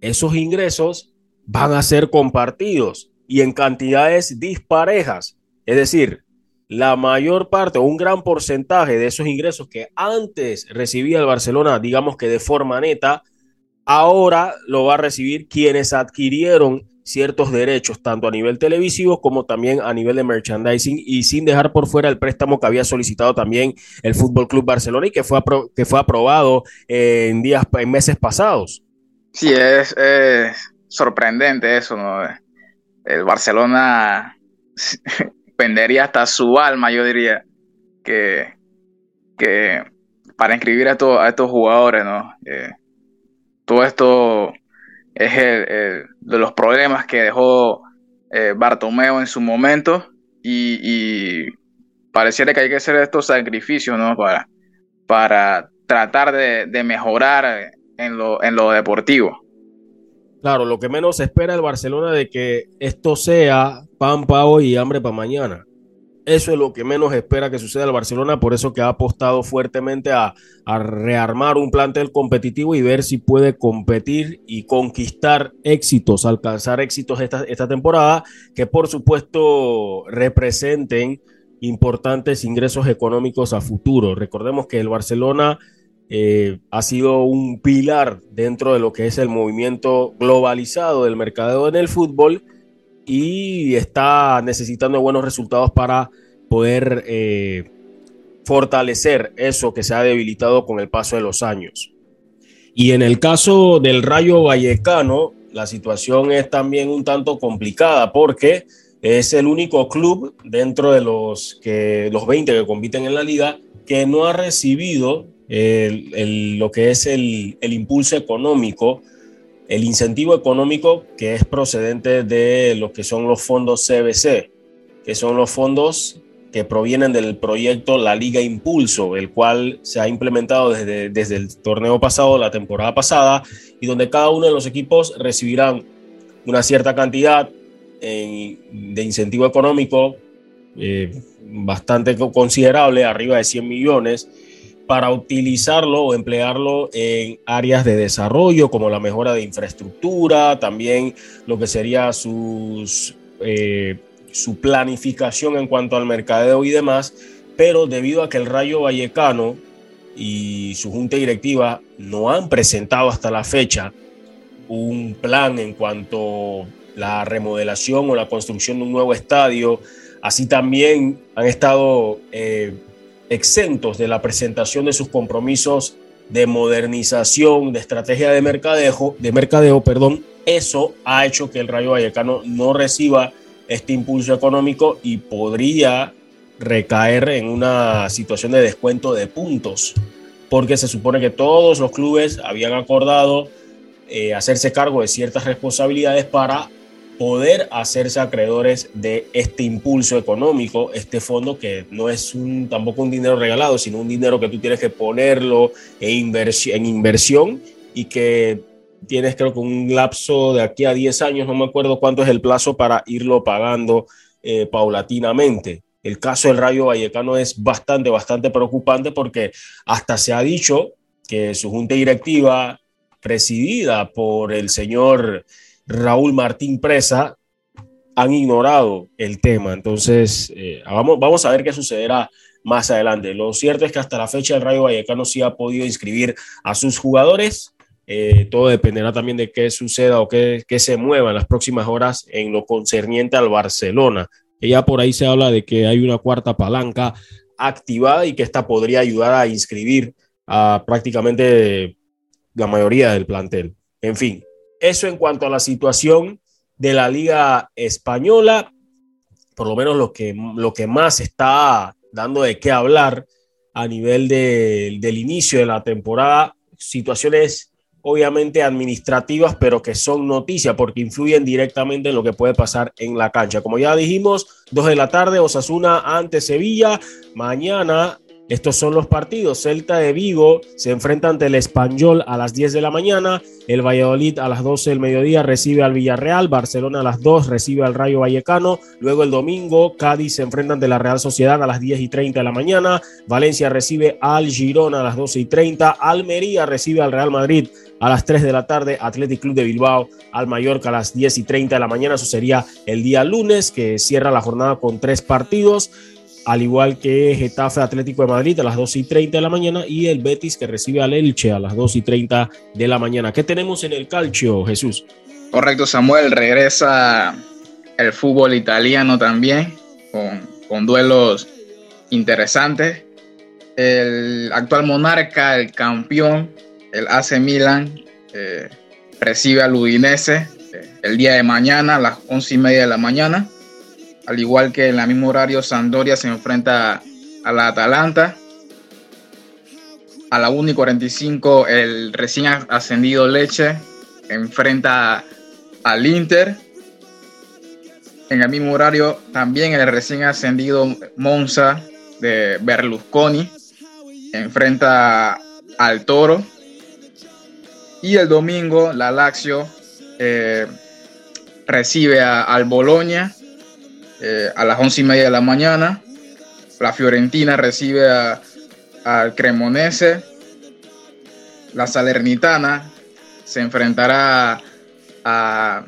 esos ingresos van a ser compartidos y en cantidades disparejas. Es decir, la mayor parte o un gran porcentaje de esos ingresos que antes recibía el Barcelona, digamos que de forma neta, ahora lo va a recibir quienes adquirieron ciertos derechos, tanto a nivel televisivo como también a nivel de merchandising, y sin dejar por fuera el préstamo que había solicitado también el Fútbol Club Barcelona y que fue, que fue aprobado en días, en meses pasados. Sí, es, sorprendente eso, ¿no? El Barcelona vendería hasta su alma, yo diría, que, que para inscribir a, estos jugadores, ¿no? Eh, todo esto es el, de los problemas que dejó eh, Bartomeo en su momento y, pareciera que hay que hacer estos sacrificios ¿no? para, para tratar de, mejorar en lo, en lo deportivo. Claro, lo que menos espera el Barcelona de que esto sea pan para hoy y hambre para mañana. Eso es lo que menos espera que suceda el Barcelona, por eso que ha apostado fuertemente a, rearmar un plantel competitivo y ver si puede competir y conquistar éxitos, alcanzar éxitos esta, esta temporada, que por supuesto representen importantes ingresos económicos a futuro. Recordemos que el Barcelona eh, ha sido un pilar dentro de lo que es el movimiento globalizado del mercado en el fútbol y está necesitando buenos resultados para poder eh, fortalecer eso que se ha debilitado con el paso de los años. Y en el caso del Rayo Vallecano, la situación es también un tanto complicada porque es el único club dentro de los, que, los 20 que compiten en la liga que no ha recibido lo que es el, el impulso económico el incentivo económico que es procedente de lo que son los fondos CBC, que son los fondos que provienen del proyecto La Liga Impulso, el cual se ha implementado desde, desde el torneo pasado, la temporada pasada, y donde cada uno de los equipos recibirán una cierta cantidad de incentivo económico eh, bastante considerable, arriba de 100 millones, para utilizarlo o emplearlo en áreas de desarrollo como la mejora de infraestructura, también lo que sería sus, eh, su planificación en cuanto al mercadeo y demás, pero debido a que el Rayo Vallecano y su junta directiva no han presentado hasta la fecha un plan en cuanto a la remodelación o la construcción de un nuevo estadio, así también han estado eh, exentos de la presentación de sus compromisos de modernización, de estrategia de mercadeo, de mercadeo, perdón, eso ha hecho que el Rayo Vallecano no reciba este impulso económico y podría recaer en una situación de descuento de puntos, porque se supone que todos los clubes habían acordado eh, hacerse cargo de ciertas responsabilidades para poder hacerse acreedores de este impulso económico, este fondo que no es un, tampoco un dinero regalado, sino un dinero que tú tienes que ponerlo en, en inversión y que tienes creo que un lapso de aquí a 10 años, no me acuerdo cuánto es el plazo para irlo pagando eh, paulatinamente. El caso del Rayo Vallecano es bastante, bastante preocupante porque hasta se ha dicho que su junta directiva, presidida por el señor Raúl Martín Presa han ignorado el tema. Entonces, eh, vamos, vamos a ver qué sucederá más adelante. Lo cierto es que hasta la fecha el Rayo Vallecano sí ha podido inscribir a sus jugadores. Eh, todo dependerá también de qué suceda o qué, se mueva en las próximas horas en lo concerniente al Barcelona. Ya por ahí se habla de que hay una cuarta palanca activada y que esta podría ayudar a inscribir a prácticamente la mayoría del plantel. En fin, eso en cuanto a la situación de la Liga Española, por lo menos lo que, lo que más está dando de qué hablar a nivel del inicio de la temporada, situaciones obviamente administrativas, pero que son noticias porque influyen directamente en lo que puede pasar en la cancha. Como ya dijimos, dos de la tarde, Osasuna ante Sevilla. Mañana estos son los partidos. Celta de Vigo se enfrenta ante el Español a las 10 de la mañana. El Valladolid a las 12 del mediodía recibe al Villarreal. Barcelona a las 2 recibe al Rayo Vallecano. Luego el domingo Cádiz se enfrenta ante la Real Sociedad a las 10 y 30 de la mañana. Valencia recibe al Girona a las 12 y 30. Almería recibe al Real Madrid a las 3 de la tarde. Athletic Club de Bilbao al Mallorca a las 10 y 30 de la mañana. Eso sería el día lunes que cierra la jornada con tres partidos. Al igual que Getafe Atlético de Madrid a las 2 y 30 de la mañana y el Betis que recibe al Elche a las 2 y 30 de la mañana. ¿Qué tenemos en el calcio, Jesús? Correcto, Samuel, regresa el fútbol italiano también, con, duelos interesantes. El actual monarca, el campeón, el AC Milan, eh, recibe al Udinese eh, el día de mañana a las 11 y media de la mañana. Al igual que en el mismo horario, Sandoria se enfrenta a la Atalanta. A la 1 y 45, el recién ascendido Leche enfrenta al Inter. En el mismo horario, también el recién ascendido Monza de Berlusconi enfrenta al Toro. Y el domingo, la Lazio eh, recibe al Boloña eh, a las once y media de la mañana. La Fiorentina recibe al Cremonese. La Salernitana se enfrentará a,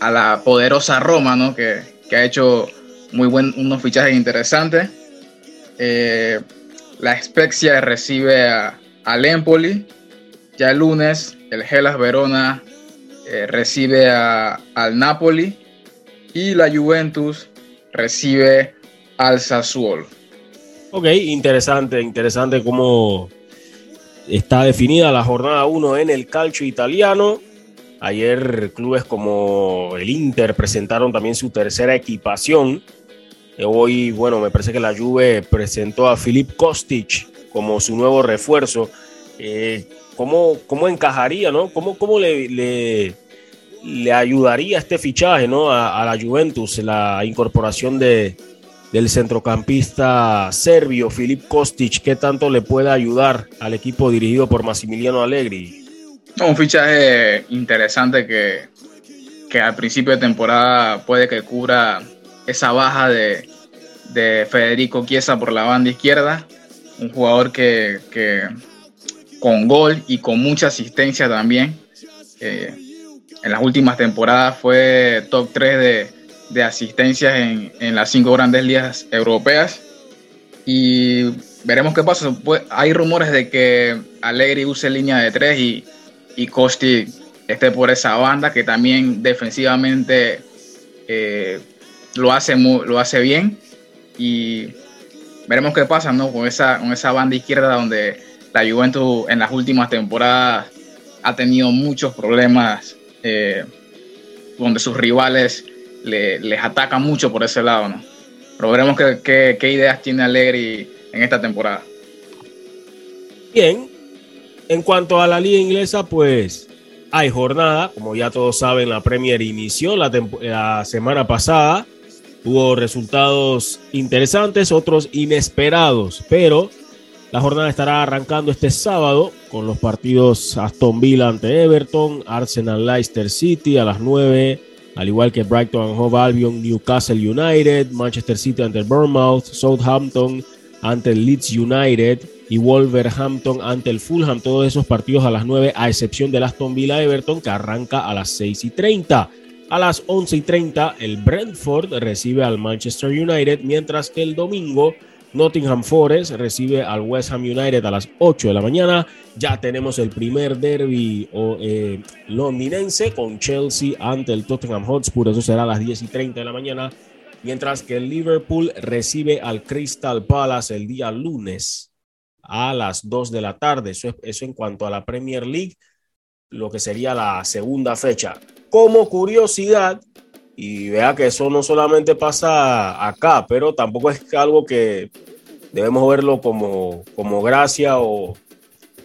la poderosa Roma, ¿no? que, ha hecho muy buen, unos fichajes interesantes. Eh, la Spezia recibe al Empoli. Ya el lunes, el Hellas Verona eh, recibe al Napoli y la Juventus recibe al Sassuolo. Ok, interesante, interesante cómo está definida la jornada 1 en el calcio italiano. Ayer clubes como el Inter presentaron también su tercera equipación. Hoy, bueno, me parece que la Juve presentó a Filip Kostic como su nuevo refuerzo. Eh, ¿cómo, ¿Cómo encajaría, no? ¿Cómo, cómo le le ayudaría este fichaje ¿no? a, la Juventus, la incorporación de, del centrocampista serbio Filip Kostic, ¿qué tanto le puede ayudar al equipo dirigido por Massimiliano Allegri? Un fichaje interesante que, que al principio de temporada puede que cubra esa baja de, de Federico Chiesa por la banda izquierda, un jugador que, que con gol y con mucha asistencia también. Eh, en las últimas temporadas fue top 3 de, de asistencias en, en, las cinco grandes ligas europeas. Y veremos qué pasa. Pues, hay rumores de que Allegri use línea de 3 y, y Costi esté por esa banda, que también defensivamente eh, lo, hace lo hace bien. Y veremos qué pasa ¿no? con, esa, con esa banda izquierda donde la Juventus en las últimas temporadas ha tenido muchos problemas eh, donde sus rivales les atacan mucho por ese lado, ¿no? Pero veremos qué, ideas tiene Allegri en esta temporada. Bien, en cuanto a la liga inglesa, pues hay jornada, como ya todos saben, la Premier inició la, la semana pasada, tuvo resultados interesantes, otros inesperados, pero la jornada estará arrancando este sábado con los partidos Aston Villa ante Everton, Arsenal Leicester City a las 9, al igual que Brighton Hove Albion, Newcastle United, Manchester City ante Bournemouth, Southampton ante Leeds United y Wolverhampton ante el Fulham. Todos esos partidos a las 9, a excepción del Aston Villa Everton, que arranca a las 6 y 30. A las 11 y 30, el Brentford recibe al Manchester United, mientras que el domingo Nottingham Forest recibe al West Ham United a las 8 de la mañana. Ya tenemos el primer derby eh, londinense con Chelsea ante el Tottenham Hotspur. Eso será a las 10 y 30 de la mañana. Mientras que el Liverpool recibe al Crystal Palace el día lunes a las 2 de la tarde. Eso, eso en cuanto a la Premier League, lo que sería la segunda fecha. Como curiosidad, y vea que eso no solamente pasa acá, pero tampoco es algo que debemos verlo como, como gracia o,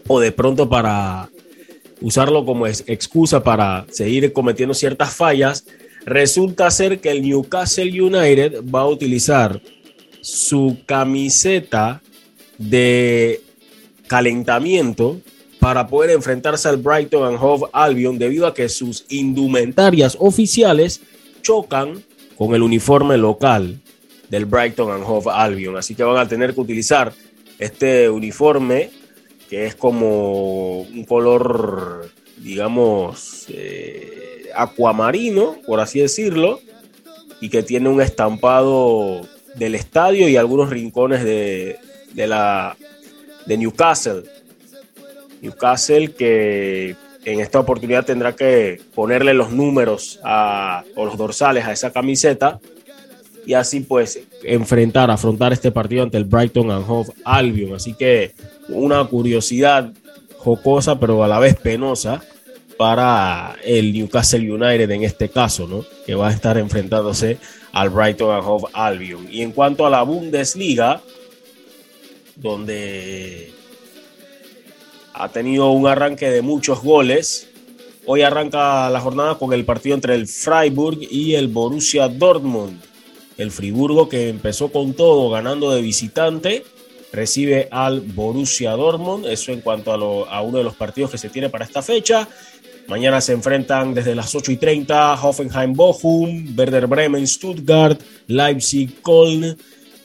o de pronto para usarlo como excusa para seguir cometiendo ciertas fallas. Resulta ser que el Newcastle United va a utilizar su camiseta de calentamiento para poder enfrentarse al Brighton and Hove Albion debido a que sus indumentarias oficiales chocan con el uniforme local del Brighton and Hove Albion. Así que van a tener que utilizar este uniforme que es como un color, digamos, eh, acuamarino, por así decirlo, y que tiene un estampado del estadio y algunos rincones de, de, la, de Newcastle. Newcastle que en esta oportunidad tendrá que ponerle los números a, o los dorsales a esa camiseta y así pues enfrentar, afrontar este partido ante el Brighton and Hove Albion. Así que una curiosidad jocosa pero a la vez penosa para el Newcastle United en este caso, ¿no? Que va a estar enfrentándose al Brighton and Hove Albion. Y en cuanto a la Bundesliga, donde ha tenido un arranque de muchos goles, hoy arranca la jornada con el partido entre el Freiburg y el Borussia Dortmund. El Friburgo que empezó con todo ganando de visitante recibe al Borussia Dortmund. Eso en cuanto a, uno de los partidos que se tiene para esta fecha. Mañana se enfrentan desde las 8 y 30 Hoffenheim Bochum, Werder Bremen Stuttgart, Leipzig Köln,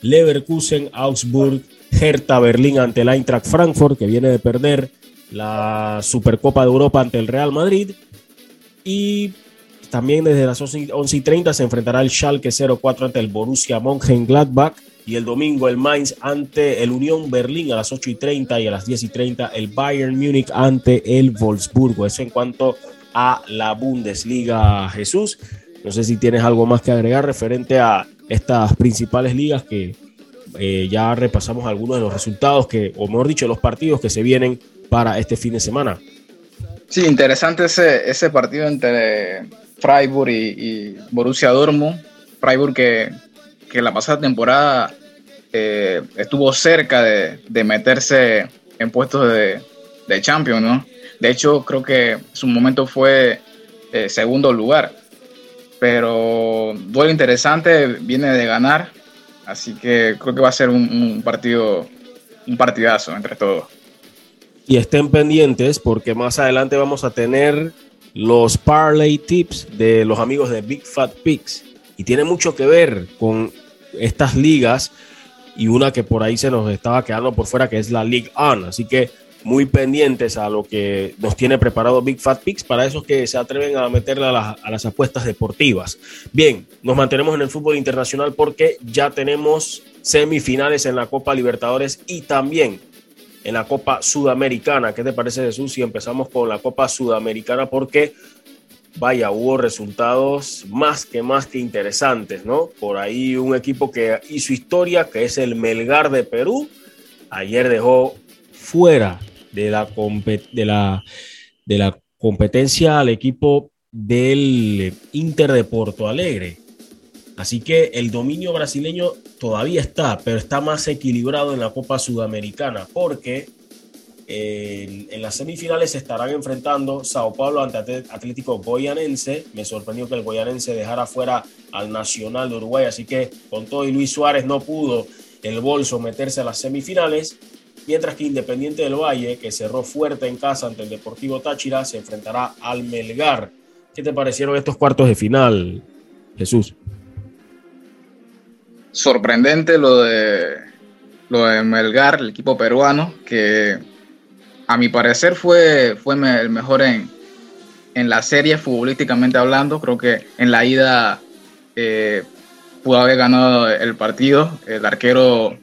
Leverkusen Augsburg, Hertha Berlín ante el Eintracht Frankfurt que viene de perder la Supercopa de Europa ante el Real Madrid. Y también desde las 11 y 30 se enfrentará el Schalke 04 ante el Borussia Mönchengladbach y el domingo el Mainz ante el Unión Berlín a las 8 y 30 y a las 10 y 30 el Bayern Múnich ante el Wolfsburgo. Eso en cuanto a la Bundesliga, Jesús. No sé si tienes algo más que agregar referente a estas principales ligas que eh, ya repasamos algunos de los resultados que, o mejor dicho, los partidos que se vienen para este fin de semana. Sí, interesante ese, ese partido entre Freiburg y, Borussia Dortmund. Freiburg que, que la pasada temporada eh, estuvo cerca de, meterse en puestos de, de Champions, ¿no? De hecho, creo que su momento fue eh, segundo lugar. Pero duelo interesante, viene de ganar. Así que creo que va a ser un, partido, un partidazo entre todos. Y estén pendientes porque más adelante vamos a tener los parlay tips de los amigos de Big Fat Pigs. Y tiene mucho que ver con estas ligas y una que por ahí se nos estaba quedando por fuera, que es la League On. Así que muy pendientes a lo que nos tiene preparado Big Fat Picks para esos que se atreven a meterle a las, apuestas deportivas. Bien, nos mantenemos en el fútbol internacional porque ya tenemos semifinales en la Copa Libertadores y también en la Copa Sudamericana. ¿Qué te parece, Jesús, si empezamos con la Copa Sudamericana? Porque, vaya, hubo resultados más que más que interesantes, ¿no? Por ahí un equipo que hizo historia, que es el Melgar de Perú, ayer dejó fuera de la, competencia al equipo del Inter de Porto Alegre. Así que el dominio brasileño todavía está, pero está más equilibrado en la Copa Sudamericana, porque en, en, las semifinales se estarán enfrentando Sao Paulo ante Atlético Goyanense. Me sorprendió que el Goyanense dejara fuera al Nacional de Uruguay, así que con todo y Luis Suárez no pudo el bolso meterse a las semifinales. Mientras que Independiente del Valle, que cerró fuerte en casa ante el Deportivo Táchira, se enfrentará al Melgar. ¿Qué te parecieron estos cuartos de final, Jesús? sorprendente lo de, lo de Melgar, el equipo peruano, que a mi parecer fue, fue el mejor en, en la serie futbolísticamente hablando. Creo que en la ida eh, pudo haber ganado el partido. El arquero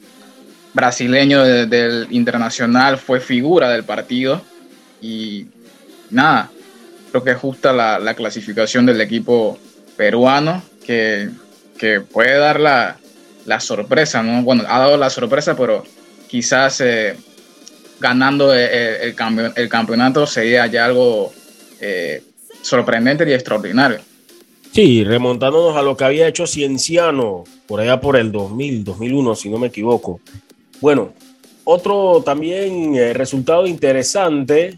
brasileño del Internacional fue figura del partido. Y nada, creo que es justa la, la clasificación del equipo peruano que, que puede dar la, la sorpresa, ¿no? Bueno, ha dado la sorpresa, pero quizás eh, ganando el, el, campeonato sería ya algo eh, sorprendente y extraordinario. Sí, remontándonos a lo que había hecho Cienciano por allá por el 2000, 2001, si no me equivoco. Bueno, otro también eh, resultado interesante,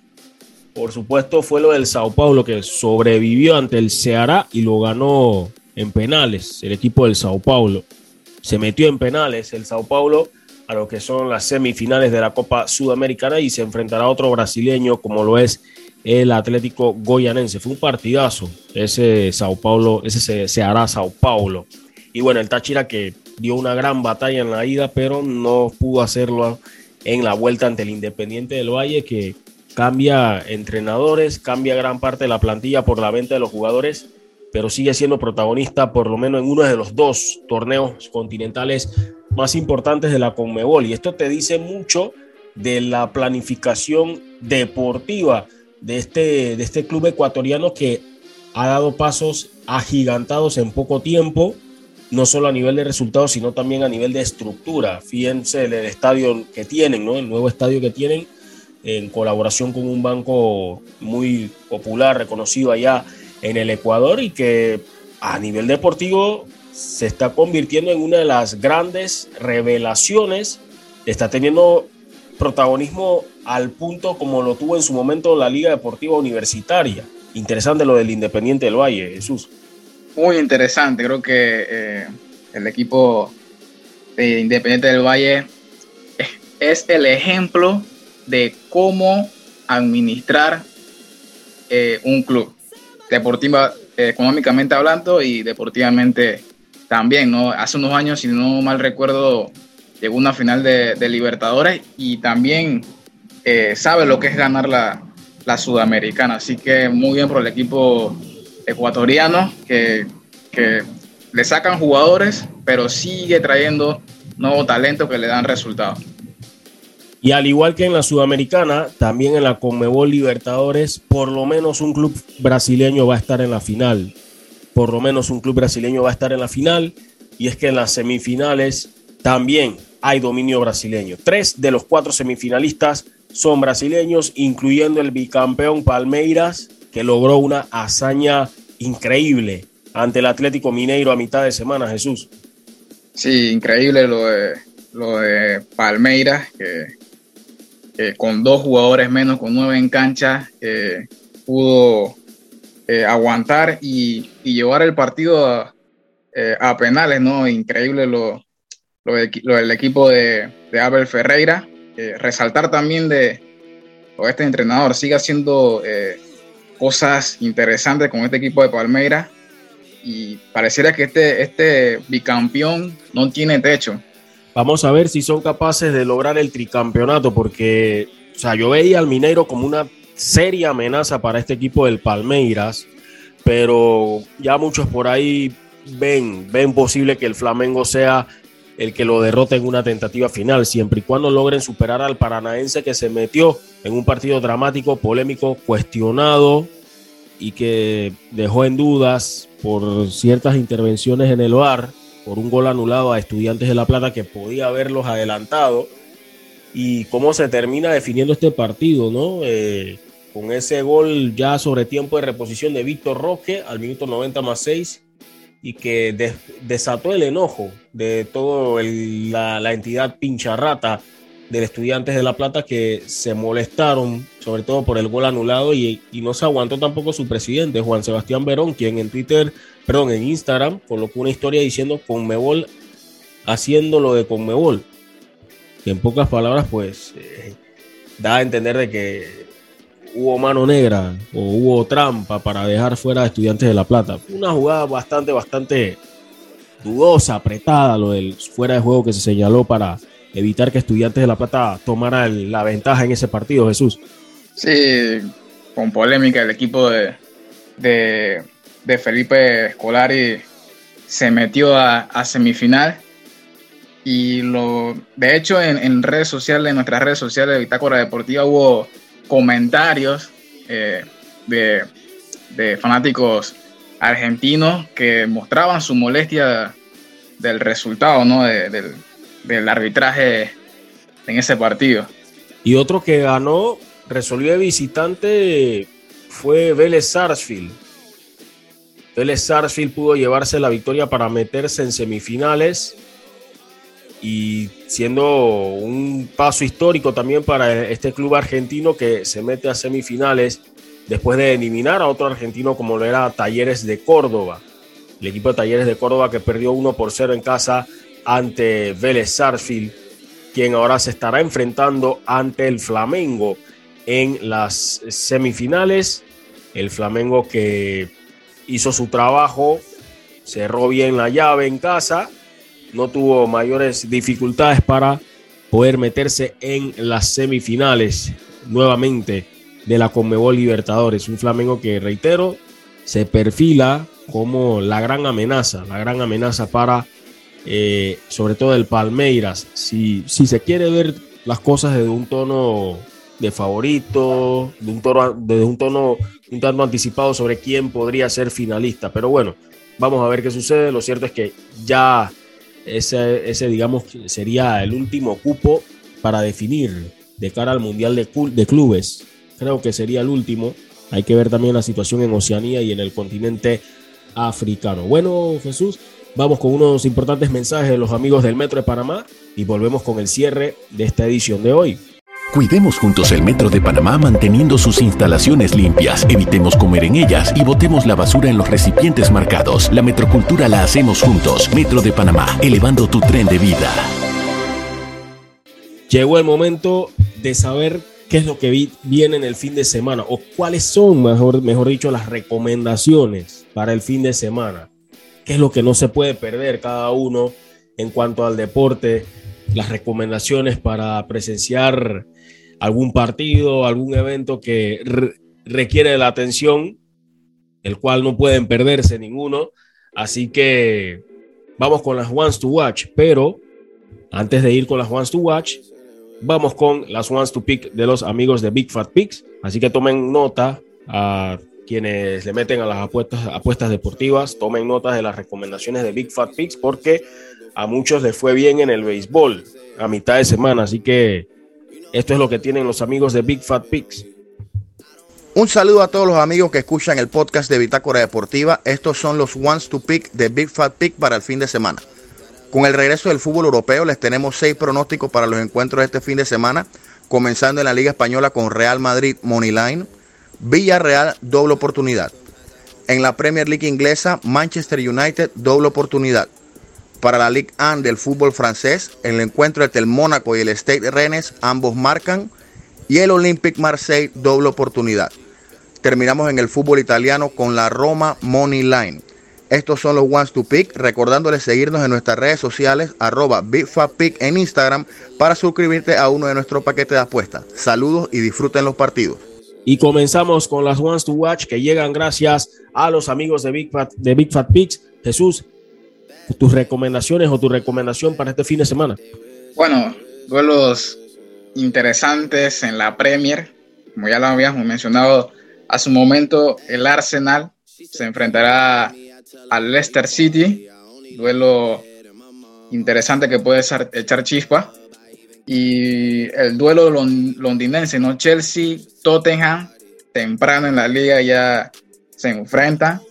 por supuesto, fue lo del Sao Paulo, que sobrevivió ante el Ceará y lo ganó en penales, el equipo del Sao Paulo se metió en penales el Sao Paulo a lo que son las semifinales de la Copa Sudamericana y se enfrentará a otro brasileño como lo es el Atlético Goyanense. Fue un partidazo ese Sao Paulo, ese se, hará Sao Paulo. Y bueno, el Táchira que dio una gran batalla en la ida, pero no pudo hacerlo en la vuelta ante el Independiente del Valle que cambia entrenadores, cambia gran parte de la plantilla por la venta de los jugadores pero sigue siendo protagonista por lo menos en uno de los dos torneos continentales más importantes de la Conmebol. Y esto te dice mucho de la planificación deportiva de este, de este club ecuatoriano que ha dado pasos agigantados en poco tiempo, no solo a nivel de resultados, sino también a nivel de estructura. Fíjense el, estadio que tienen, ¿no? el nuevo estadio que tienen, en colaboración con un banco muy popular, reconocido allá en el Ecuador y que a nivel deportivo se está convirtiendo en una de las grandes revelaciones, está teniendo protagonismo al punto como lo tuvo en su momento la Liga Deportiva Universitaria. Interesante lo del Independiente del Valle, Jesús. Muy interesante, creo que eh, el equipo de Independiente del Valle es el ejemplo de cómo administrar eh, un club, deportiva, económicamente hablando y deportivamente también, ¿no? Hace unos años, si no mal recuerdo, llegó una final de, Libertadores y también eh, sabe lo que es ganar la, la, Sudamericana. Así que muy bien por el equipo ecuatoriano que, que le sacan jugadores, pero sigue trayendo nuevo talento que le dan resultados. Y al igual que en la Sudamericana, también en la Conmebol Libertadores, por lo menos un club brasileño va a estar en la final. Por lo menos un club brasileño va a estar en la final. Y es que en las semifinales también hay dominio brasileño. Tres de los cuatro semifinalistas son brasileños, incluyendo el bicampeón Palmeiras, que logró una hazaña increíble ante el Atlético Mineiro a mitad de semana, Jesús. Sí, increíble lo de, lo de Palmeiras, que, con dos jugadores menos, con nueve en cancha, pudo eh, aguantar y, llevar el partido a, eh, a penales, ¿no? Increíble lo, lo, del equipo de, Abel Ferreira. resaltar también de este entrenador, sigue haciendo eh, cosas interesantes con este equipo de Palmeiras y pareciera que este, este bicampeón no tiene techo. Vamos a ver si son capaces de lograr el tricampeonato, porque o sea, yo veía al Mineiro como una seria amenaza para este equipo del Palmeiras, pero ya muchos por ahí ven, ven posible que el Flamengo sea el que lo derrote en una tentativa final, siempre y cuando logren superar al paranaense que se metió en un partido dramático, polémico, cuestionado y que dejó en dudas por ciertas intervenciones en el bar, por un gol anulado a Estudiantes de La Plata que podía haberlos adelantado. Y cómo se termina definiendo este partido, ¿no? Eh, con ese gol ya sobre tiempo de reposición de Víctor Roque al minuto 90 más 6 y que desató el enojo de toda la, entidad pincharrata del Estudiantes de La Plata que se molestaron, sobre todo por el gol anulado, y, y, no se aguantó tampoco su presidente, Juan Sebastián Verón, quien en Twitter, perdón, en Instagram, colocó una historia diciendo Conmebol haciendo lo de Conmebol. Que en pocas palabras, pues, eh, da a entender de que hubo mano negra o hubo trampa para dejar fuera a Estudiantes de La Plata. Una jugada bastante, bastante dudosa, apretada, lo del fuera de juego que se señaló para evitar que Estudiantes de La Plata tomara la ventaja en ese partido, Jesús. Sí, con polémica el equipo de, de, Felipe Escolari se metió a, semifinal y lo de hecho en, redes sociales, en nuestras redes sociales de Bitácora Deportiva hubo comentarios eh, de, fanáticos argentinos que mostraban su molestia del resultado, ¿no? del, del, arbitraje en ese partido. Y otro que ganó, resolvió de visitante, fue Vélez Sarsfield. Vélez Sarsfield pudo llevarse la victoria para meterse en semifinales y siendo un paso histórico también para este club argentino que se mete a semifinales después de eliminar a otro argentino como lo era Talleres de Córdoba. El equipo de Talleres de Córdoba que perdió 1 por 0 en casa ante Vélez Sarsfield, quien ahora se estará enfrentando ante el Flamengo en las semifinales. El Flamengo que hizo su trabajo, cerró bien la llave en casa no tuvo mayores dificultades para poder meterse en las semifinales nuevamente de la Conmebol Libertadores. Un Flamengo que, reitero, se perfila como la gran amenaza, la gran amenaza para eh, sobre todo el Palmeiras. Si, si se quiere ver las cosas desde un tono de favorito, de un desde un tono un tanto anticipado sobre quién podría ser finalista. Pero bueno, vamos a ver qué sucede. Lo cierto es que ya ese, ese digamos, sería el último cupo para definir de cara al Mundial de, de Clubes. Creo que sería el último. Hay que ver también la situación en Oceanía y en el continente africano. Bueno, Jesús, vamos con unos importantes mensajes de los amigos del Metro de Panamá y volvemos con el cierre de esta edición de hoy. Cuidemos juntos el Metro de Panamá manteniendo sus instalaciones limpias, evitemos comer en ellas y botemos la basura en los recipientes marcados. La metrocultura la hacemos juntos. Metro de Panamá, elevando tu tren de vida. Llegó el momento de saber qué es lo que viene en el fin de semana o cuáles son, mejor, dicho, las recomendaciones para el fin de semana. ¿Qué es lo que no se puede perder cada uno en cuanto al deporte? Las recomendaciones para presenciar algún partido, algún evento que requiere la atención, el cual no pueden perderse ninguno. Así que vamos con las ones to watch, pero antes de ir con las ones to watch, vamos con las ones to pick de los amigos de Big Fat Picks. Así que tomen nota a quienes le meten a las apuestas, apuestas deportivas, tomen nota de las recomendaciones de Big Fat Picks porque a muchos les fue bien en el béisbol a mitad de semana. Así que esto es lo que tienen los amigos de Big Fat Picks. Un saludo a todos los amigos que escuchan el podcast de Bitácora Deportiva. Estos son los ones to pick de Big Fat Pick para el fin de semana. Con el regreso del fútbol europeo les tenemos seis pronósticos para los encuentros de este fin de semana, comenzando en la Liga Española con Real Madrid Moneyline, Villarreal doble oportunidad. En la Premier League inglesa, Manchester United doble oportunidad. Para la Ligue 1 del fútbol francés, el encuentro entre el Mónaco y el Stade Rennes ambos marcan y el Olympique Marseille doble oportunidad. Terminamos en el fútbol italiano con la Roma Money Line. Estos son los ones to pick, recordándoles seguirnos en nuestras redes sociales, arroba BigFatPick en Instagram para suscribirte a uno de nuestros paquetes de apuestas. Saludos y disfruten los partidos. Y comenzamos con las ones to watch que llegan gracias a los amigos de Big Fat, de Big Fat Picks. Jesús, tus recomendaciones o tu recomendación para este fin de semana. Bueno, duelos interesantes en la Premier. Como ya lo habíamos mencionado hace un momento, el Arsenal se enfrentará al Leicester City. Duelo interesante que puede echar chispa. Y el duelo londinense, ¿no? Chelsea, Tottenham, temprano en la liga ya se enfrentan.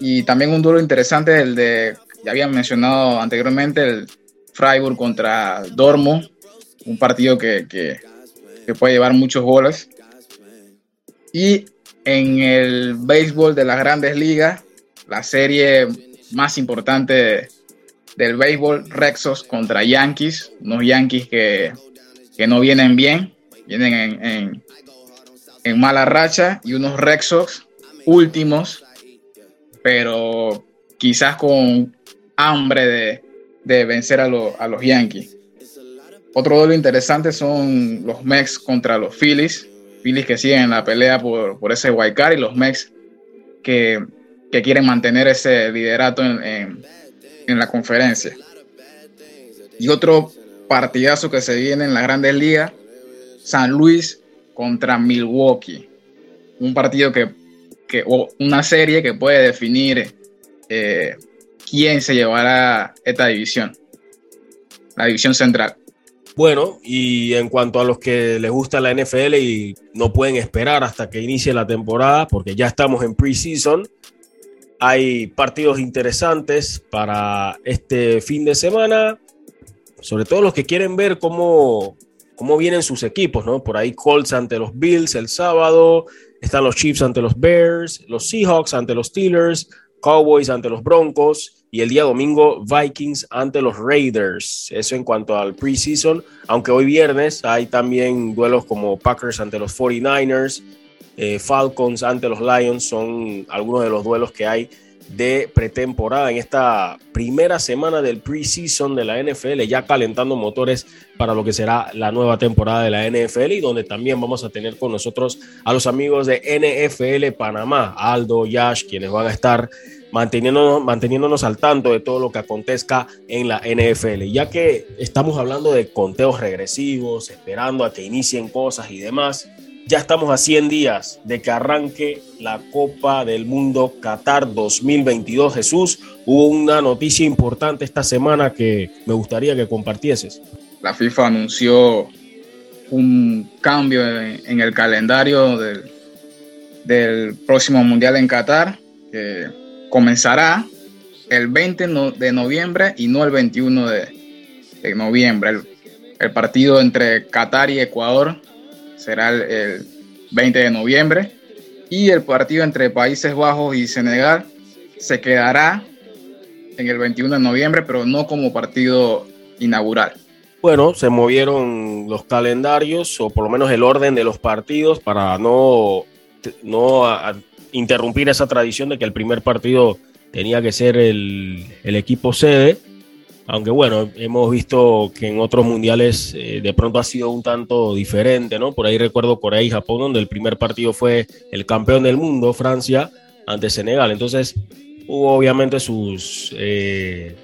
Y también un duelo interesante, el de ya habían mencionado anteriormente el Freiburg contra Dormo, un partido que, que, puede llevar muchos goles. Y en el béisbol de las grandes ligas, la serie más importante del béisbol, Rexos contra Yankees, unos Yankees que, que no vienen bien, vienen en, en, en, mala racha, y unos Rexos últimos, pero quizás con hambre de, vencer a, los Yankees. Otro duelo interesante son los Mex contra los Phillies. Phillies que siguen en la pelea por, ese wild card y los Mex que, quieren mantener ese liderato en, la conferencia. Y otro partidazo que se viene en las grandes ligas, San Luis contra Milwaukee. Un partido que, o una serie que puede definir eh, quién se llevará esta división, la división central. Bueno, y en cuanto a los que les gusta la NFL y no pueden esperar hasta que inicie la temporada, porque ya estamos en preseason, hay partidos interesantes para este fin de semana, sobre todo los que quieren ver cómo, cómo vienen sus equipos, ¿no? Por ahí Colts ante los Bills el sábado, están los Chiefs ante los Bears, los Seahawks ante los Steelers, Cowboys ante los Broncos, y el día domingo Vikings ante los Raiders. Eso en cuanto al preseason, aunque hoy viernes hay también duelos como Packers ante los 49ers, eh, Falcons ante los Lions, son algunos de los duelos que hay de pretemporada en esta primera semana del preseason de la NFL, ya calentando motores para lo que será la nueva temporada de la NFL y donde también vamos a tener con nosotros a los amigos de NFL Panamá, Aldo, Yash, quienes van a estar manteniéndonos, manteniéndonos al tanto de todo lo que acontezca en la NFL. Ya que estamos hablando de conteos regresivos, esperando a que inicien cosas y demás, ya estamos a 100 días de que arranque la Copa del Mundo Qatar 2022. Jesús, hubo una noticia importante esta semana que me gustaría que compartieses. La FIFA anunció un cambio en, el calendario del, próximo Mundial en Qatar, que comenzará el 20 de noviembre y no el 21 de, noviembre. el partido entre Qatar y Ecuador será el, 20 de noviembre. Y el partido entre Países Bajos y Senegal se quedará en el 21 de noviembre, pero no como partido inaugural. Bueno, se movieron los calendarios o por lo menos el orden de los partidos para no, no interrumpir esa tradición de que el primer partido tenía que ser el, el equipo sede aunque bueno, hemos visto que en otros mundiales eh, de pronto ha sido un tanto diferente, ¿no? Por ahí recuerdo Corea y Japón, donde el primer partido fue el campeón del mundo, Francia, ante Senegal. Entonces hubo obviamente sus, eh,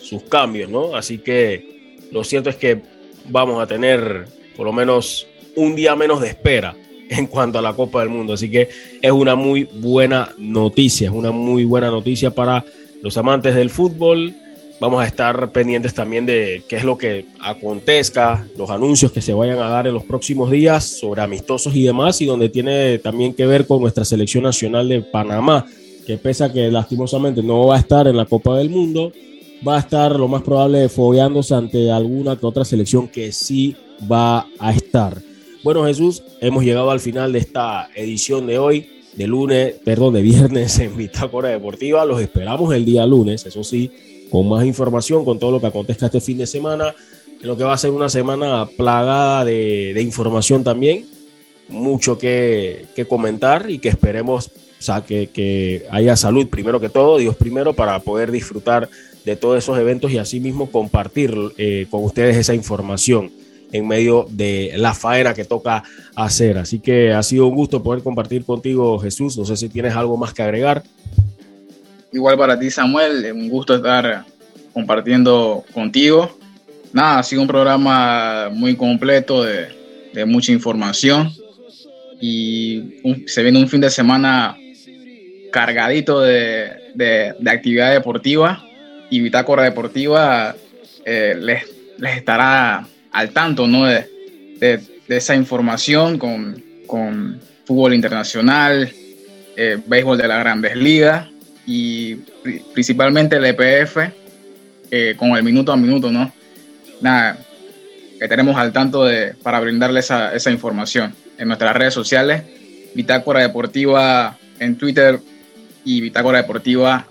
sus cambios, ¿no? Así que lo cierto es que vamos a tener por lo menos un día menos de espera en cuanto a la Copa del Mundo. Así que es una muy buena noticia, es una muy buena noticia para los amantes del fútbol Vamos a estar pendientes también de qué es lo que acontezca, los anuncios que se vayan a dar en los próximos días sobre amistosos y demás, y donde tiene también que ver con nuestra selección nacional de Panamá, que pese a que lastimosamente no va a estar en la Copa del Mundo, va a estar lo más probable fogueándose ante alguna que otra selección que sí va a estar. Bueno, Jesús, hemos llegado al final de esta edición de hoy, de lunes, perdón, de viernes en Bitácora Deportiva. Los esperamos el día lunes, eso sí, con más información, con todo lo que acontezca este fin de semana, lo que va a ser una semana plagada de, información también, mucho que, comentar y que esperemos o que, haya salud primero que todo, Dios primero, para poder disfrutar de todos esos eventos y asimismo compartir eh, con ustedes esa información en medio de la faena que toca hacer. Así que ha sido un gusto poder compartir contigo, Jesús. No sé si tienes algo más que agregar. Igual para ti, Samuel, un gusto estar compartiendo contigo. Nada, ha sido un programa muy completo de, mucha información y se viene un fin de semana cargadito de, actividad deportiva y Bitácora Deportiva eh, les, estará al tanto ¿no? de, esa información con, fútbol internacional, eh, béisbol de las grandes ligas y principalmente el EPF eh, con el minuto a minuto, ¿no? Nada, que tenemos al tanto de, para brindarle esa, esa información en nuestras redes sociales, Bitácora Deportiva en Twitter y Bitácora Deportiva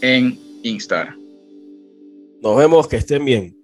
en Instagram. Nos vemos, que estén bien.